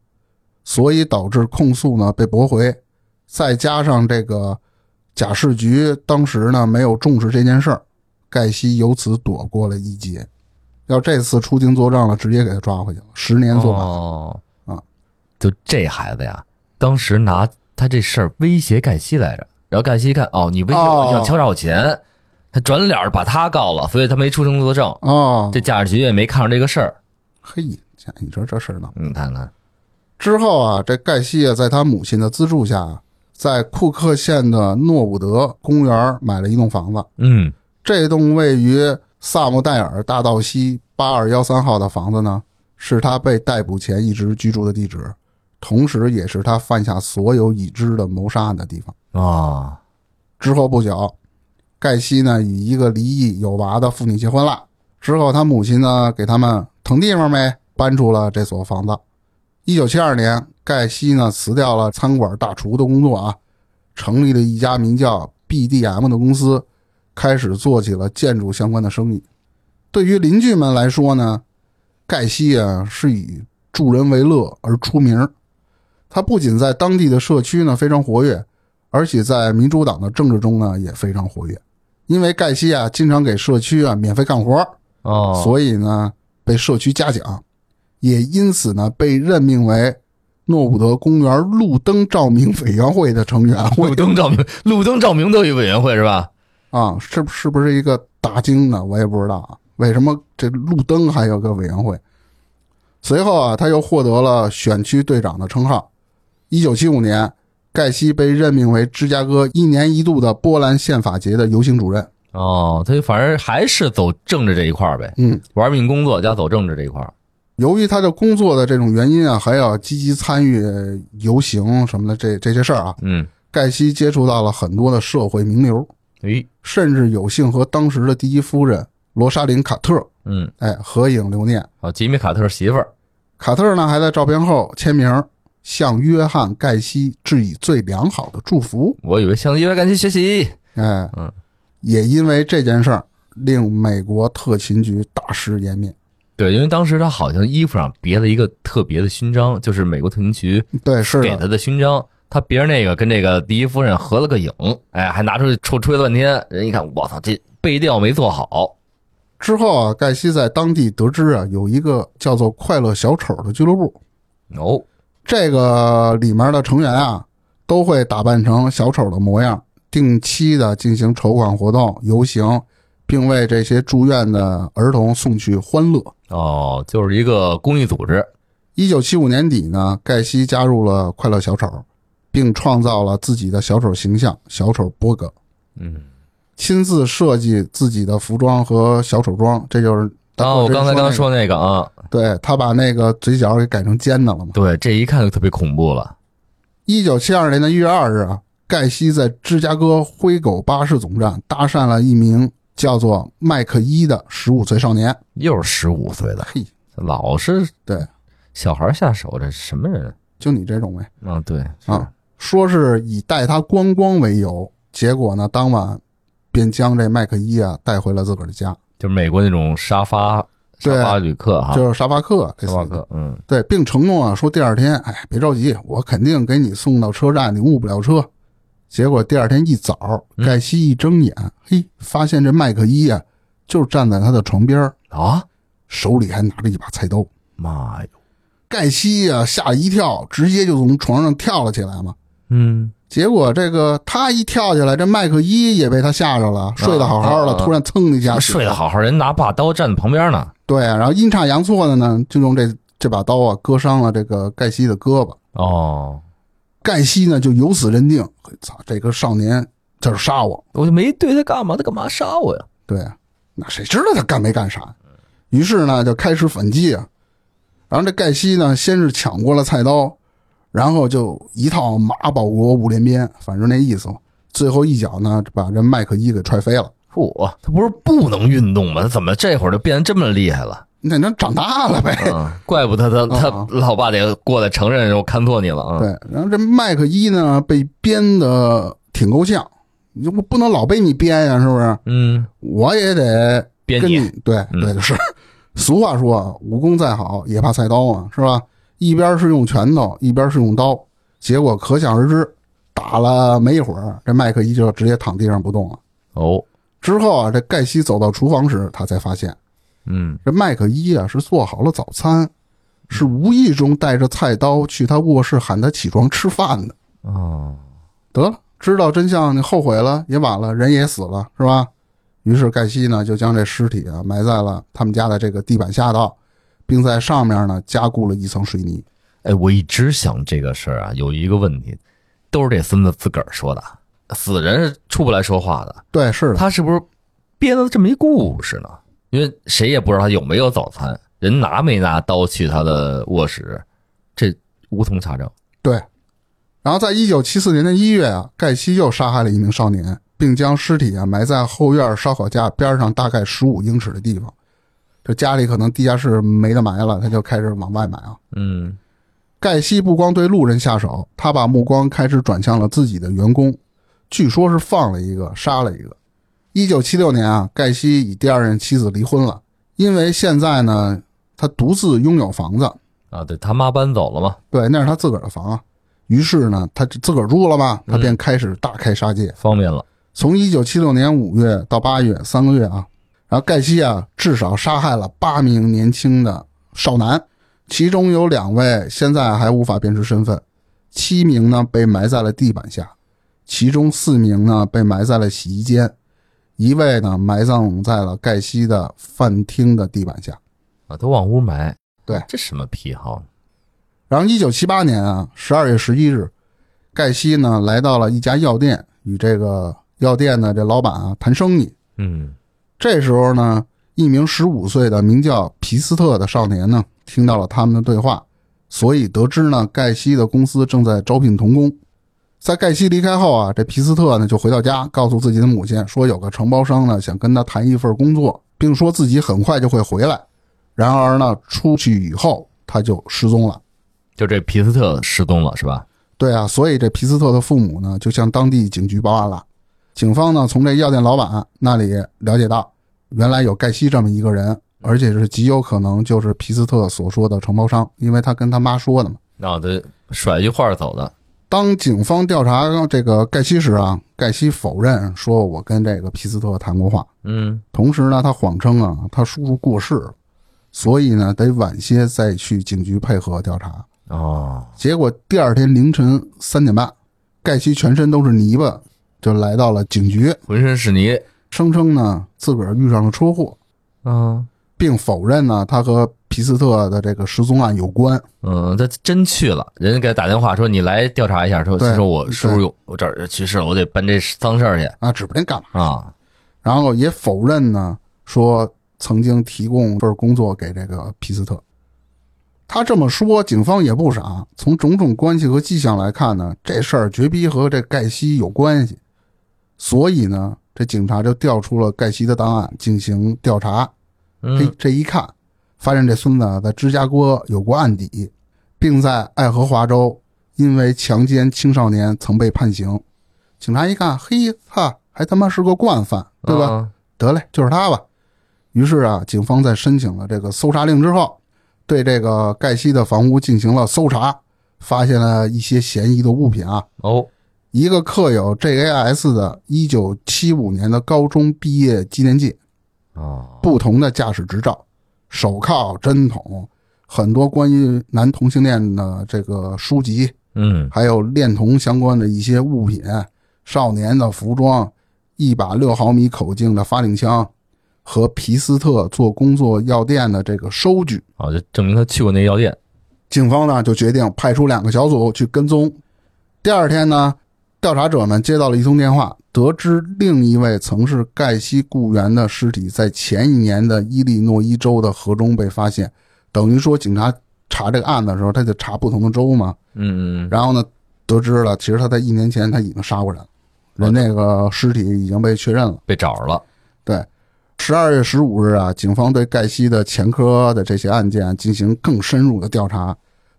所以导致控诉呢被驳回。再加上这个假释局当时呢没有重视这件事儿，盖西由此躲过了一劫。要这次出庭作证了，直接给他抓回去了，十年坐牢。哦啊，就这孩子呀，当时拿他这事儿威胁盖西来着，然后盖西一看，哦，你威胁我哦要敲诈我钱，他转脸把他告了，所以他没出庭作证。哦，这驾驶局也没看上这个事儿。嘿，你说这事儿呢？你看看，之后啊，这盖西啊，在他母亲的资助下，在库克县的诺伍德公园买了一栋房子。嗯，这栋位于萨姆戴尔大道西八二幺三号的房子呢，是他被逮捕前一直居住的地址，同时也是他犯下所有已知的谋杀案的地方。啊，之后不久，盖西呢与一个离异有娃的妇女结婚了。之后，他母亲呢给他们腾地方没，搬出了这所房子。一九七二年，盖西呢辞掉了餐馆大厨的工作啊，成立了一家名叫 BDM 的公司，开始做起了建筑相关的生意。对于邻居们来说呢，盖西啊是以助人为乐而出名。他不仅在当地的社区呢非常活跃，而且在民主党的政治中呢也非常活跃。因为盖西啊经常给社区啊免费干活，哦，所以呢被社区嘉奖，也因此呢被任命为诺伍德公园路灯照明委员会的成员。路灯照明，路灯照明都有委员会是吧？啊，是不是不是一个大惊呢？我也不知道啊，为什么这路灯还有个委员会？随后啊，他又获得了选区队长的称号。一九七五年，盖西被任命为芝加哥一年一度的波兰宪法节的游行主任。哦，他反正还是走政治这一块儿呗，嗯，玩命工作加走政治这一块儿。由于他的工作的这种原因啊，还要积极参与游行什么的这这些事儿啊，嗯，盖西接触到了很多的社会名流，诶，甚至有幸和当时的第一夫人罗莎琳·卡特嗯，哎合影留念。好，吉米卡特媳妇儿，卡特呢还在照片后签名，向约翰·盖西致以最良好的祝福。我以为向约翰·盖西学习。哎，嗯，也因为这件事儿，令美国特勤局大失颜面。对，因为当时他好像衣服上别了一个特别的勋章，就是美国特勤局对，是，给他的勋章。他别着那个跟这个第一夫人合了个影，哎，还拿出去吹吹了半天。人一看，我操，这背调没做好。之后啊，盖西在当地得知啊，有一个叫做“快乐小丑”的俱乐部，哦，这个里面的成员啊，都会打扮成小丑的模样，定期的进行筹款活动、游行，并为这些住院的儿童送去欢乐。哦，就是一个公益组织。一九七五年底呢，盖西加入了快乐小丑，并创造了自己的小丑形象——小丑波格。嗯，亲自设计自己的服装和小丑装，这就是哦，我刚才刚说那个啊，对他把那个嘴角给改成尖的了嘛。对，这一看就特别恐怖了。一九七二年的一月二日啊，盖西在芝加哥灰狗巴士总站搭讪了一名叫做麦克伊的十五岁少年。又是十五岁的，嘿，老是对，小孩下手，这是什么人就你这种呗啊？对，啊，说是以带他观光为由，结果呢，当晚便将这麦克伊啊带回了自个儿的家，就是美国那种沙发对沙发旅客哈，就是沙发客，沙发客，嗯，对，并承诺啊说第二天，哎，别着急，我肯定给你送到车站，你误不了车。结果第二天一早，嗯。盖西一睁眼，嘿，发现这麦克伊啊，就站在他的床边儿，啊，手里还拿着一把菜刀。妈哟，盖西呀、吓了一跳，直接就从床上跳了起来嘛。嗯，结果这个他一跳起来，这麦克伊也被他吓着了，睡得好好的，突然蹭一下睡得好好，人拿把刀站在旁边呢，对啊，然后阴差阳错的呢，就用这这把刀啊割伤了这个盖西的胳膊。哦，盖西呢就由此认定，操，这个少年就是杀我。我就没对他干嘛，他干嘛杀我呀？对啊，那谁知道他干没干啥？于是呢就开始反击啊。然后这盖西呢先是抢过了菜刀，然后就一套马保国五连鞭，反正那意思嘛。最后一脚呢把这麦克伊给踹飞了。嚯，他不是不能运动吗？他怎么这会儿就变得这么厉害了？那能长大了呗？嗯，怪不得他 他啊老爸得过来承认我看错你了啊。对，然后这麦克伊呢被编的挺够呛，你就不不能老被你编呀，是不是？嗯，我也得编你跟你对嗯对是。俗话说啊，武功再好也怕菜刀嘛，是吧？一边是用拳头，一边是用刀，结果可想而知。打了没一会儿，这麦克伊就直接躺地上不动了。哦，之后啊，这盖西走到厨房时，他才发现嗯，这麦克伊啊是做好了早餐，是无意中带着菜刀去他卧室喊他起床吃饭的。哦，得了，知道真相，你后悔了也晚了，人也死了，是吧？于是盖西呢就将这尸体啊埋在了他们家的这个地板下道，并在上面呢加固了一层水泥。哎，我一直想这个事儿啊，有一个问题，都是这孙子自个儿说的，死人是出不来说话的，对，是的，他是不是编了这么一故事呢？因为谁也不知道他有没有早餐，人拿没拿刀去他的卧室，这无从查证。对。然后在一九七四年的一月啊，盖西又杀害了一名少年，并将尸体啊埋在后院烧烤架边上大概十五英尺的地方。这家里可能地下室没得埋了，他就开始往外埋啊。嗯，盖西不光对路人下手，他把目光开始转向了自己的员工，据说是放了一个，杀了一个。一九七六年啊，盖西与第二任妻子离婚了，因为现在呢，他独自拥有房子，啊，对他妈搬走了嘛，对，那是他自个儿的房啊。于是呢，他自个儿住了嘛，他便开始大开杀戒。方便了。从一九七六年五月到八月三个月啊，然后盖西啊至少杀害了八名年轻的少男，其中有两位现在还无法辨识身份，七名呢被埋在了地板下，其中四名呢被埋在了洗衣间，一位呢埋葬在了盖西的饭厅的地板下。啊，都往屋埋。对这什么癖好？然后一九七八年啊十二月十一日，盖西呢来到了一家药店，与这个药店的这老板啊谈生意。嗯这时候呢，一名十五岁的名叫皮斯特的少年呢，听到了他们的对话，所以得知呢，盖西的公司正在招聘童工。在盖西离开后啊，这皮斯特呢就回到家，告诉自己的母亲说，有个承包商呢想跟他谈一份工作，并说自己很快就会回来。然而呢，出去以后他就失踪了。就这皮斯特失踪了是吧？对啊，所以这皮斯特的父母呢就向当地警局报案了。警方呢从这药店老板那里了解到，原来有盖西这么一个人，而且是极有可能就是皮斯特所说的承包商，因为他跟他妈说的嘛。那他甩一话走的。当警方调查这个盖西时啊，盖西否认说我跟这个皮斯特谈过话，嗯同时呢他谎称啊他叔叔过世了，所以呢得晚些再去警局配合调查。哦，结果第二天凌晨三点半，盖西全身都是泥巴，就来到了警局，浑身是泥。声称呢自个儿遇上了车祸，嗯并否认呢他和皮斯特的这个失踪案有关。嗯，他真去了，人家给他打电话说你来调查一下，说对说我叔叔有我这儿去世了，我得办这丧事儿去啊，指不定干嘛。啊。然后也否认呢说曾经提供份工作给这个皮斯特。他这么说，警方也不傻。从种种关系和迹象来看呢，这事儿绝逼和这盖西有关系。所以呢，这警察就调出了盖西的档案进行调查。嘿嗯，这一看，发现这孙子啊在芝加哥有过案底，并在爱荷华州因为强奸青少年曾被判刑。警察一看，嘿，哈，还他妈是个惯犯，对吧？啊得嘞，就是他吧。于是啊，警方在申请了这个搜查令之后，对这个盖西的房屋进行了搜查，发现了一些嫌疑的物品啊，哦，一个刻有 JAS 的1975年的高中毕业纪念届，哦，不同的驾驶执照、手铐、针筒，很多关于男同性恋的这个书籍，嗯还有恋童相关的一些物品、少年的服装、一把六毫米口径的发令枪和皮斯特做工作药店的这个收据。啊，就证明他去过那药店。警方呢就决定派出两个小组去跟踪。第二天呢，调查者们接到了一通电话，得知另一位曾是盖西雇员的尸体在前一年的伊利诺伊州的河中被发现。等于说，警察查这个案子的时候，他就查不同的州嘛。嗯嗯然后呢，得知了，其实他在一年前他已经杀过人了，人那个尸体已经被确认了。被找着了。对，十二月十五日啊，警方对盖西的前科的这些案件进行更深入的调查，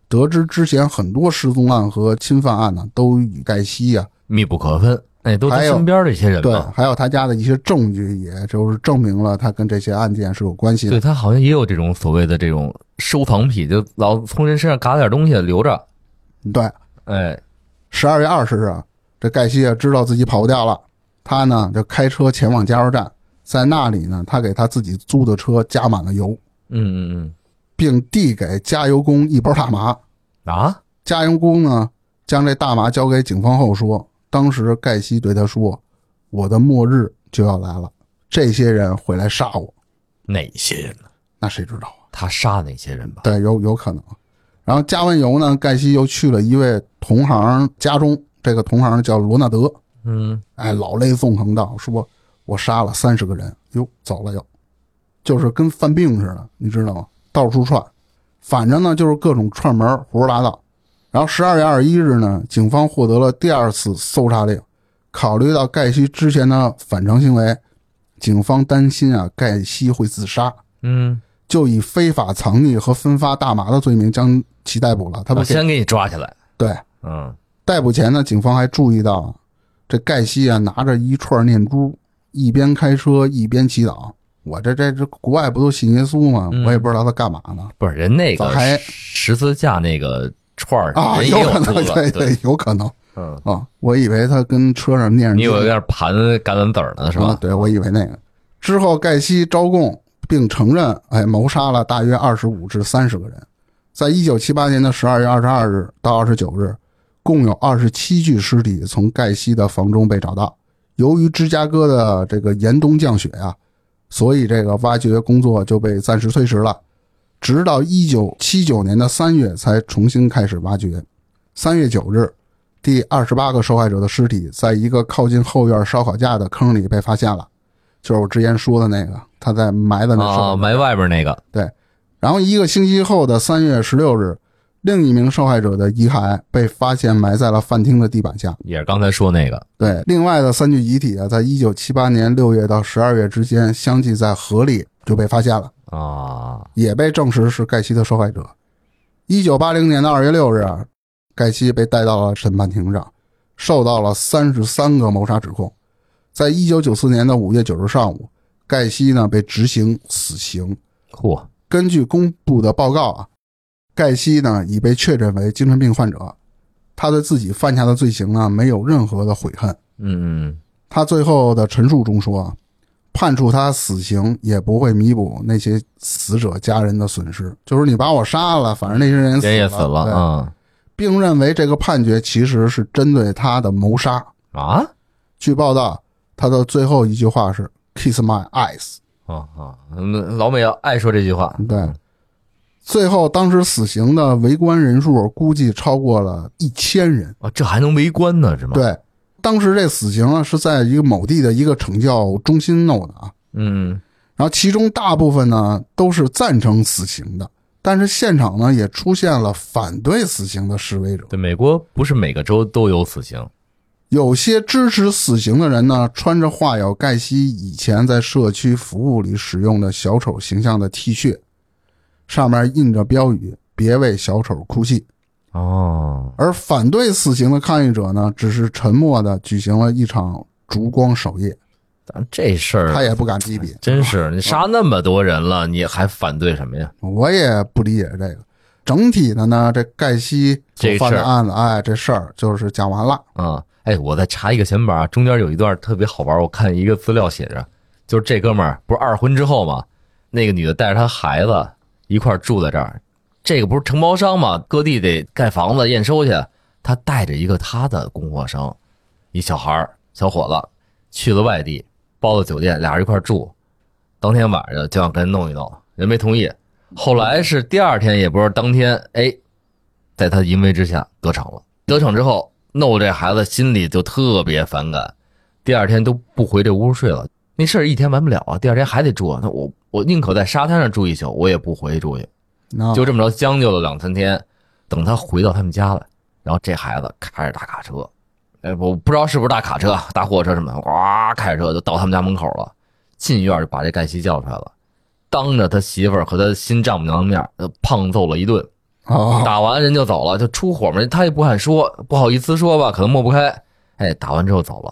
得知之前很多失踪案和侵犯案呢，都与盖西啊，密不可分。那都他身边的一些人对，还有他家的一些证据，也就是证明了他跟这些案件是有关系的。对他好像也有这种所谓的这种收藏癖，就老从人身上嘎点东西留着。对，哎，十二月二十日啊，这盖西啊知道自己跑不掉了，他呢就开车前往加油站，在那里呢，他给他自己租的车加满了油，嗯嗯嗯并递给加油工一包大麻。嗯，啊，加油工呢将这大麻交给警方后说，当时盖西对他说：“我的末日就要来了，这些人会来杀我。哪些人呢？”那谁知道啊？他杀哪些人吧？对，有有可能。然后加完油呢，盖西又去了一位同行家中，这个同行叫罗纳德，嗯，哎，老泪纵横道说：“我杀了三十个人，哟，走了又，就是跟犯病似的，你知道吗？到处串，反正呢就是各种串门胡说八道。”然后十二月二十一日呢，警方获得了第二次搜查令，考虑到盖西之前的反常行为，警方担心啊盖西会自杀，嗯，就以非法藏匿和分发大麻的罪名将其逮捕了。他不给我先给你抓起来。对嗯，逮捕前呢，警方还注意到，这盖西啊拿着一串念珠，一边开车一边祈祷。我这这这国外不都信耶稣吗？嗯我也不知道他干嘛呢不是人那个咋还十字架那个串儿啊，有可能，对对，有可能嗯，啊。我以为他跟车上念着你以为在盘橄榄籽儿呢是吧？啊对，我以为那个。之后，盖西招供并承认，哎，谋杀了大约二十五至三十个人。在一九七八年的十二月二十二日到二十九日，共有二十七具尸体从盖西的房中被找到。由于芝加哥的这个严冬降雪啊，所以这个挖掘工作就被暂时推迟了，直到一九七九年的三月才重新开始挖掘。三月九日，第二十八个受害者的尸体在一个靠近后院烧烤架的坑里被发现了，就是我之前说的那个，他在埋的那受害啊，者埋外边那个。对，然后一个星期后的三月十六日，另一名受害者的遗骸被发现埋在了饭厅的地板下。也是刚才说那个，对，另外的三具遗体啊，在一九七八年六月到十二月之间，相继在河里就被发现了，啊，也被证实是盖西的受害者。一九八零年的二月六日啊，盖西被带到了审判庭上，受到了三十三个谋杀指控。在一九九四年的五月九日上午，盖西呢被执行死刑。嚯，根据公布的报告啊，盖西呢已被确诊为精神病患者，他对自己犯下的罪行呢没有任何的悔恨。嗯嗯，他最后的陈述中说啊，判处他死刑也不会弥补那些死者家人的损失，就是你把我杀了，反正那些人死人也死了对。啊并认为这个判决其实是针对他的谋杀。啊？据报道，他的最后一句话是 “kiss my eyes”。啊老美要爱说这句话，对，最后当时死刑的围观人数估计超过了一千人。啊，这还能围观呢是吗？，对，当时这死刑啊是在一个某地的一个惩教中心弄的啊，嗯，然后其中大部分呢都是赞成死刑的，但是现场呢也出现了反对死刑的示威者。对，美国不是每个州都有死刑，有些支持死刑的人呢，穿着画有盖西以前在社区服务里使用的小丑形象的 T 恤，上面印着标语“别为小丑哭泣”。哦，而反对死刑的抗议者呢，只是沉默的举行了一场烛光守夜，咱这事儿他也不敢批评。真是你杀那么多人了，你还反对什么呀？我也不理解这个。整体的呢，这盖西这事儿的案子，哎，这事儿就是讲完了。啊，哎，我再查一个闲板，中间有一段特别好玩，我看一个资料写着，就是这哥们儿不是二婚之后嘛，那个女的带着她孩子一块住在这儿，这个不是承包商嘛，各地得盖房子验收去，他带着一个他的供货商，一小孩小伙子去了外地，包了酒店，俩人一块住，当天晚上就想跟人弄一弄，人没同意，后来是第二天，也不是当天，哎，在他淫威之下得逞了，得逞之后。弄这孩子心里就特别反感，第二天都不回这屋睡了。那事儿一天完不了啊，第二天还得住。那我我宁可在沙滩上住一宿，我也不回去住去。啊就这么着将就了两三天，等他回到他们家了，然后这孩子开着大卡车，哎，我不知道是不是大卡车、大货车什么的，哇，开着车就到他们家门口了，进院就把这盖西叫出来了，当着他媳妇儿和他新丈母娘的面，呃胖揍了一顿。哦，打完人就走了，就出火嘛，他也不敢说，不好意思说吧，可能抹不开。哎，打完之后走了，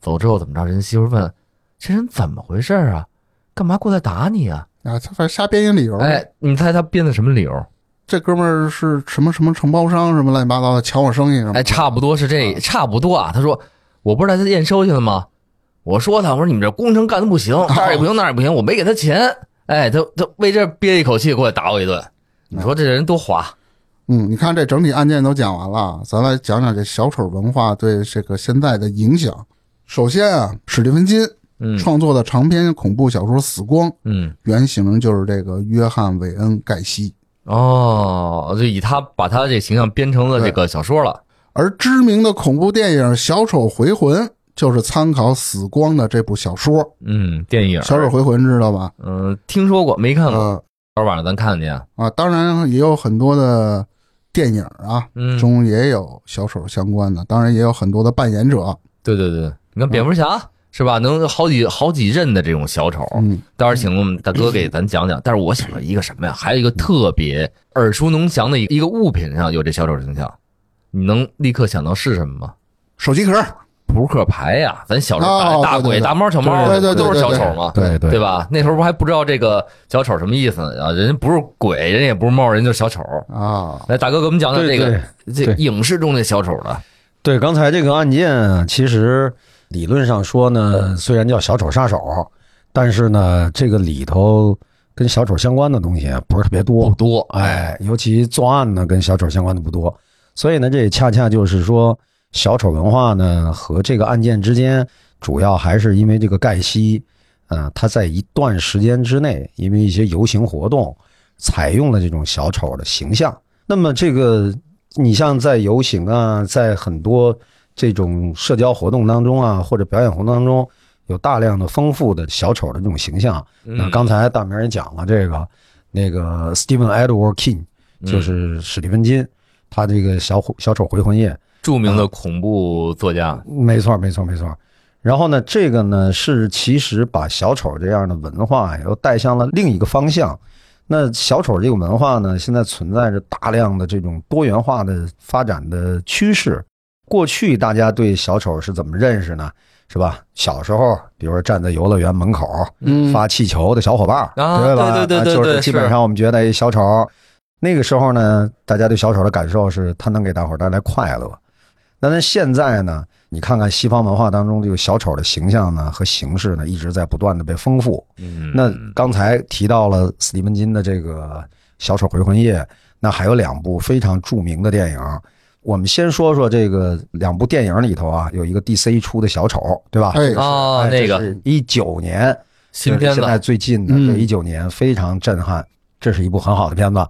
走之后怎么着？人媳妇问，这人怎么回事啊？干嘛过来打你啊？啊，他反正瞎编一理由。哎，你猜他编的什么理由？这哥们儿是什么什么承包商，什么乱七八糟的，抢我生意什么？哎，差不多是这，差不多啊。他说，我不是来他验收去了吗？我说他，我说你们这工程干的不行，这儿也不行，那儿也不行，我没给他钱。哎，他他为这憋一口气过来打我一顿。你说这人多滑？嗯，你看这整体案件都讲完了，咱来讲讲这小丑文化对这个现在的影响。首先啊，史蒂芬金嗯创作的长篇恐怖小说《死光》，嗯，原型就是这个约翰·韦恩·盖西，哦，就以他把他这形象编成了这个小说了。而知名的恐怖电影《小丑回魂》就是参考《死光》的这部小说。嗯，电影《小丑回魂》知道吧？嗯，听说过没看过？呃昨儿晚上咱看去，啊，当然也有很多的电影啊，嗯，中也有小丑相关的，当然也有很多的扮演者。对对对，你看蝙蝠侠是吧？能好几好几任的这种小丑，嗯，到时候请我们大哥给咱讲讲。但是我想到一个什么呀？还有一个特别耳熟能详的一个一个物品上有这小丑形象，你能立刻想到是什么吗？手机壳，扑克牌呀，咱小时候哦大大鬼、大猫、小猫对对对都是小丑嘛，对对对吧？那时候不还不知道这个小丑什么意思呢？啊，人家不是鬼，人也不是猫，人就是小丑。啊，来，大哥给我们讲讲这个这影视中的小丑的。对，刚才这个案件啊，其实理论上说呢，虽然叫小丑杀手，但是呢，这个里头跟小丑相关的东西啊不是特别多不。多，哎，尤其作案呢，跟小丑相关的不多，所以呢，这也恰恰就是说，小丑文化呢和这个案件之间，主要还是因为这个盖西，呃，他在一段时间之内，因为一些游行活动，采用了这种小丑的形象。那么这个你像在游行啊，在很多这种社交活动当中啊，或者表演活动当中，有大量的丰富的小丑的这种形象。那刚才大明也讲了，这个那个 Stephen Edward King 就是史蒂芬金，他这个小虎小丑回魂夜，著名的恐怖作家，没错，没错，没错。然后呢，这个呢是其实把小丑这样的文化又带向了另一个方向。那小丑这个文化呢，现在存在着大量的这种多元化的发展的趋势。过去大家对小丑是怎么认识呢？是吧？小时候，比如说站在游乐园门口发气球的小伙伴，对吧？对对对对，就是基本上我们觉得小丑，那个时候呢，大家对小丑的感受是他能给大伙带来快乐。那那现在呢？你看看西方文化当中这个小丑的形象呢和形式呢，一直在不断的被丰富。嗯，那刚才提到了斯蒂文金的这个《小丑回魂夜》，那还有两部非常著名的电影。我们先说说这个两部电影里头啊，有一个 DC 出的小丑，对吧？哎，哦，那个一九年新片子，现在最近的，对，一九年非常震撼，这是一部很好的片子。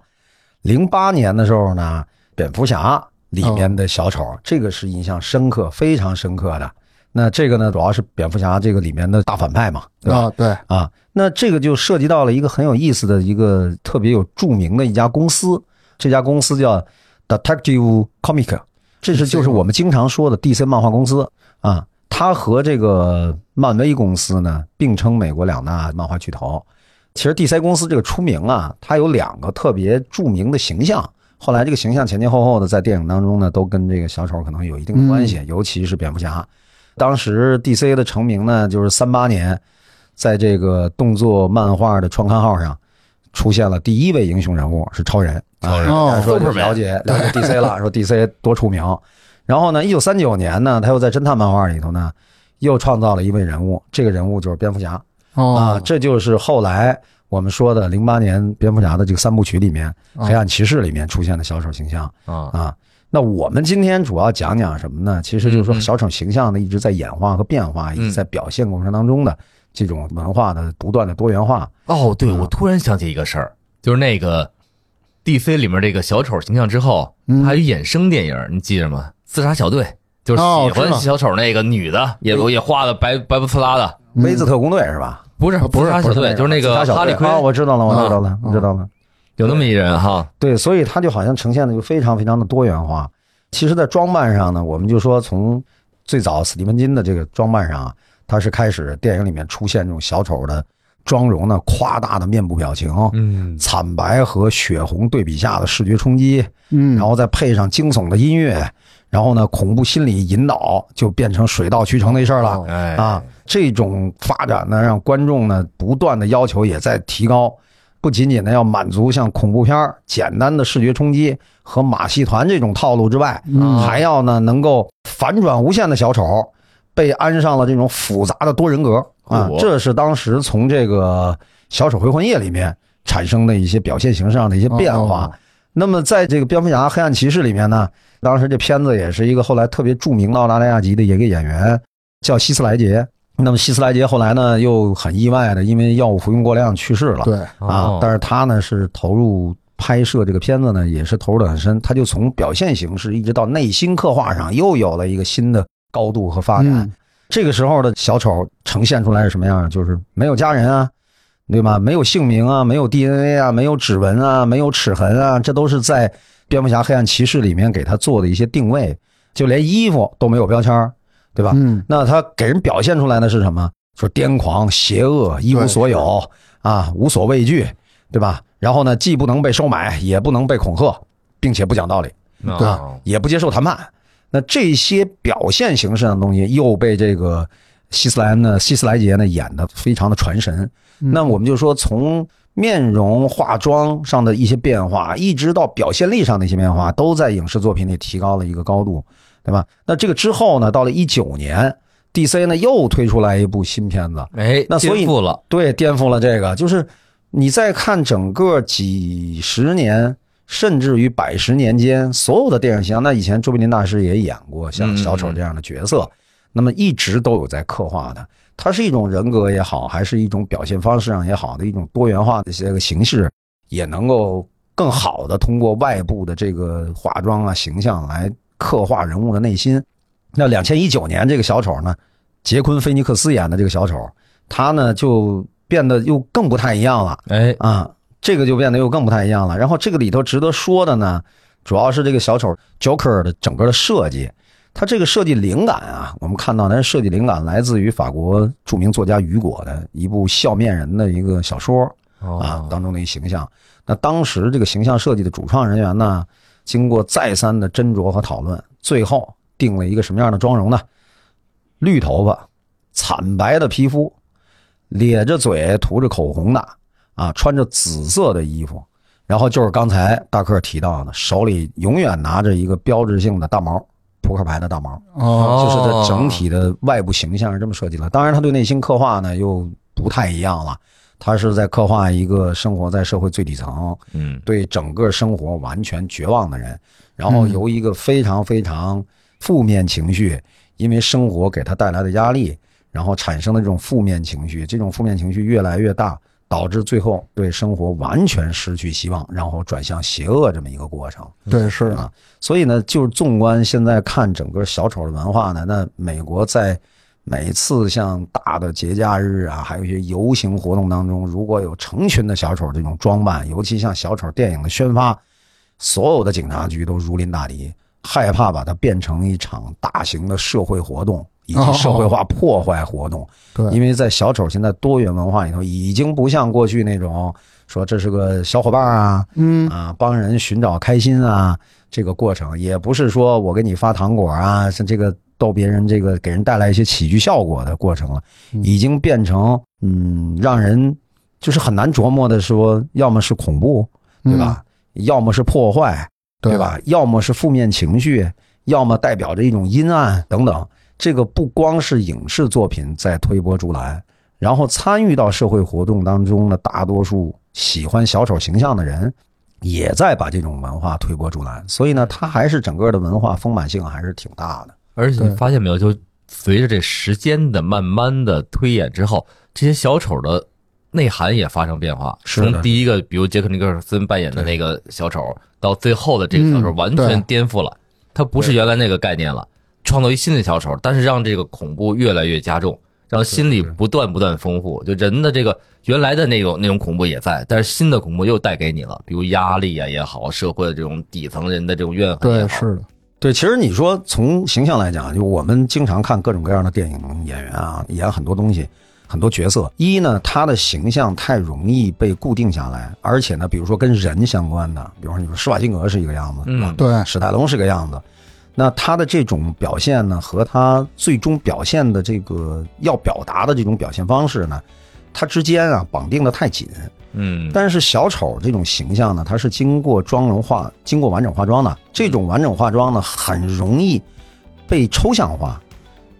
零八年的时候呢，蝙蝠侠。里面的小丑，这个是印象深刻、非常深刻的。那这个呢，主要是蝙蝠侠这个里面的大反派嘛，对吧？对啊，那这个就涉及到了一个很有意思的一个特别有著名的一家公司，这家公司叫 Detective Comics，这是就是我们经常说的 DC 漫画公司啊。它和这个漫威公司呢并称美国两大漫画巨头。其实 DC 公司这个出名啊，它有两个特别著名的形象。后来这个形象前前后后的在电影当中呢，都跟这个小丑可能有一定的关系，尤其是蝙蝠侠。当时 DC 的成名呢，就是三八年，在这个动作漫画的创刊号上出现了第一位英雄人物是超人。超人说了解 了解 DC 了，说 DC 多出名。然后呢，一九三九年呢，他又在侦探漫画里头呢，又创造了一位人物，这个人物就是蝙蝠侠。啊，这就是后来。我们说的零八年蝙蝠侠的这个三部曲里面，黑暗骑士里面出现的小丑形象啊啊，那我们今天主要讲讲什么呢？其实就是说小丑形象呢一直在演化和变化，一直在表现过程当中的这种文化的不断的多元化。哦，对，我突然想起一个事儿，就是那个 DC 里面这个小丑形象之后，还有衍生电影，你记着吗？自杀小队就是喜欢小丑那个女的，也也画的白白不呲啦的，V 字特工队是吧？不是不是小队，就是那个哈利奎啊，我知道了，我知道了，我知道了，有那么一人哈。对，所以他就好像呈现的就非常非常的多元化。其实，在装扮上呢，我们就说从最早斯蒂芬金的这个装扮上，他是开始电影里面出现这种小丑的妆容呢，夸大的面部表情，嗯，惨白和血红对比下的视觉冲击，嗯，然后再配上惊悚的音乐。然后呢，恐怖心理引导就变成水到渠成那事儿了。哎。啊，这种发展呢，让观众呢不断的要求也在提高，不仅仅呢要满足像恐怖片简单的视觉冲击和马戏团这种套路之外，嗯。还要呢能够反转无限的小丑被安上了这种复杂的多人格啊。这是当时从这个《小丑回魂夜》里面产生的一些表现形式上的一些变化。那么在这个《蝙蝠侠：黑暗骑士》里面呢？当时这片子也是一个后来特别著名的澳大利亚籍的一个演员，叫希斯莱杰。那么希斯莱杰后来呢，又很意外的因为药物服用过量去世了。对啊，但是他呢是投入拍摄这个片子呢，也是投入的很深。他就从表现形式一直到内心刻画上，又有了一个新的高度和发展。这个时候的小丑呈现出来是什么样？就是没有家人啊，对吧？没有姓名啊，没有 DNA 啊，没有指纹啊，没有齿痕啊，这都是在。蝙蝠侠黑暗骑士里面给他做的一些定位，就连衣服都没有标签对吧？嗯，那他给人表现出来的是什么？说癫狂、邪恶、一无所有啊，无所畏惧，对吧？然后呢，既不能被收买，也不能被恐吓，并且不讲道理，啊，也不接受谈判。那这些表现形式上的东西，又被这个希斯莱呢，希斯莱杰呢演的非常的传神。那我们就说从。面容化妆上的一些变化，一直到表现力上的一些变化，都在影视作品里提高了一个高度，对吧？那这个之后呢，到了一九年，DC 呢又推出来一部新片子，哎，那所以颠覆了，对，颠覆了这个，就是你再看整个几十年，甚至于百十年间所有的电影形象，那以前卓别林大师也演过像小丑这样的角色，那么一直都有在刻画的。它是一种人格也好，还是一种表现方式上也好的一种多元化的这个形式，也能够更好的通过外部的这个化妆啊形象来刻画人物的内心。那两千一九年这个小丑呢，杰昆·菲尼克斯演的这个小丑，他呢就变得又更不太一样了哎，啊，这个就变得又更不太一样了。然后这个里头值得说的呢，主要是这个小丑 Joker 的整个的设计，它这个设计灵感啊，我们看到它设计灵感来自于法国著名作家雨果的一部笑面人的一个小说啊哦当中的一形象。那当时这个形象设计的主创人员呢，经过再三的斟酌和讨论，最后定了一个什么样的妆容呢？绿头发，惨白的皮肤，咧着嘴，涂着口红的啊，穿着紫色的衣服，然后就是刚才大克提到的，手里永远拿着一个标志性的大毛，扑克牌的大毛。哦，就是他整体的外部形象是这么设计的。当然，他对内心刻画呢又不太一样了。他是在刻画一个生活在社会最底层，嗯，对整个生活完全绝望的人，然后由一个非常非常负面情绪，因为生活给他带来的压力，然后产生的这种负面情绪，这种负面情绪越来越大，导致最后对生活完全失去希望，然后转向邪恶这么一个过程。对，是啊，所以呢，就是纵观现在看整个小丑的文化呢，那美国在每次像大的节假日啊，还有一些游行活动当中，如果有成群的小丑这种装扮，尤其像小丑电影的宣发，所有的警察局都如临大敌，害怕把它变成一场大型的社会活动以及社会化破坏活动。对，因为在小丑现在多元文化里头，已经不像过去那种说这是个小伙伴啊，嗯啊，帮人寻找开心啊，这个过程也不是说我给你发糖果啊，像这个逗别人这个给人带来一些喜剧效果的过程了，已经变成嗯，让人就是很难琢磨的说，要么是恐怖，对吧？要么是破坏，对对吧？要么是负面情绪，要么代表着一种阴暗等等。这个不光是影视作品在推波助澜，然后参与到社会活动当中的大多数喜欢小丑形象的人，也在把这种文化推波助澜。所以呢，它还是整个的文化丰满性还是挺大的。而且你发现没有，就随着这时间的慢慢的推演之后，这些小丑的内涵也发生变化。是从第一个，比如杰克尼克尔森扮演的那个小丑，到最后的这个小丑，嗯完全颠覆了，他不是原来那个概念了，创造一新的小丑，但是让这个恐怖越来越加重。让心理不断不断丰富，就人的这个原来的那种那种恐怖也在，但是新的恐怖又带给你了，比如压力啊也好，社会的这种底层人的这种怨恨也对，好，是的，对，其实你说从形象来讲，就我们经常看各种各样的电影演员啊，演很多东西，很多角色。一呢，他的形象太容易被固定下来，而且呢，比如说跟人相关的，比如说你说施瓦辛格是一个样子，嗯。对，史泰龙是个样子，那他的这种表现呢，和他最终表现的这个要表达的这种表现方式呢，它之间啊绑定的太紧。嗯，但是小丑这种形象呢，它是经过妆容化、经过完整化妆的。这种完整化妆呢，很容易被抽象化，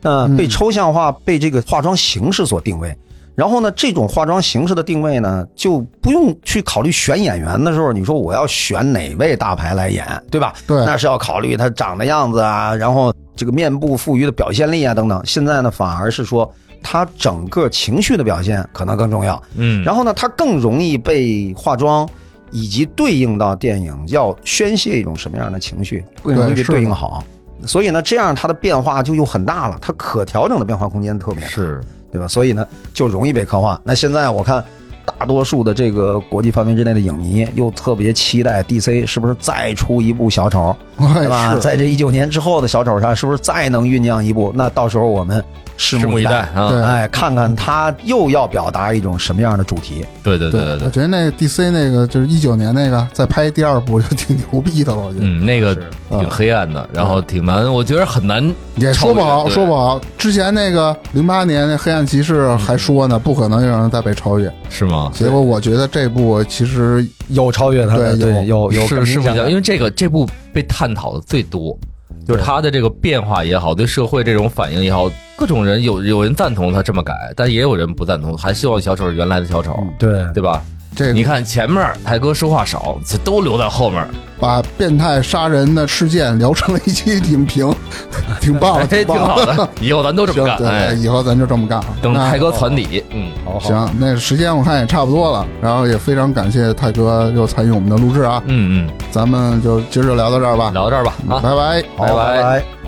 呃，嗯被抽象化，被这个化妆形式所定位。然后呢，这种化妆形式的定位呢，就不用去考虑选演员的时候，你说我要选哪位大牌来演，对吧？对那是要考虑他长的样子啊，然后这个面部赋予的表现力啊等等。现在呢，反而是说他整个情绪的表现可能更重要。嗯，然后呢，他更容易被化妆，以及对应到电影要宣泄一种什么样的情绪，更容易对应好。所以呢，这样它的变化就又很大了，它可调整的变化空间特别大，是对吧？所以呢，就容易被刻画。那现在我看，大多数的这个国际范围之内的影迷又特别期待 DC 是不是再出一部小丑，对吧？在这一九年之后的小丑上，是不是再能酝酿一部？那到时候我们拭拭目以待。啊！对哎，看看他又要表达一种什么样的主题。对对对对我，觉得那 DC 那个就是一九年那个再拍第二部就挺牛逼的了，我觉得、嗯，那个挺黑暗的，然后挺难，我觉得很难也说不好，说不好。之前那个零八年那黑暗骑士还说呢，不可能让人再被超越。是吗？结果我觉得这部其实有超越他的，对对，有有是是不一样，因为为这个这部被探讨的最多，就是他的这个变化也好，对社会这种反应也好，各种人有有人赞同他这么改，但也有人不赞同，还希望小丑是原来的小丑，对嗯对吧？这个你看前面泰哥说话少，这都留在后面，把变态杀人的事件聊成了一期影评，挺棒的，哎，挺好的，以后咱都这么，干。对，哎，以后咱就这么干。等泰哥攒底，嗯，好好，行，那时间我看也差不多了，然后也非常感谢泰哥又参与我们的录制啊，嗯嗯。咱们就今儿就聊到这儿吧。嗯，，聊到这儿吧，啊，拜拜。拜拜。拜拜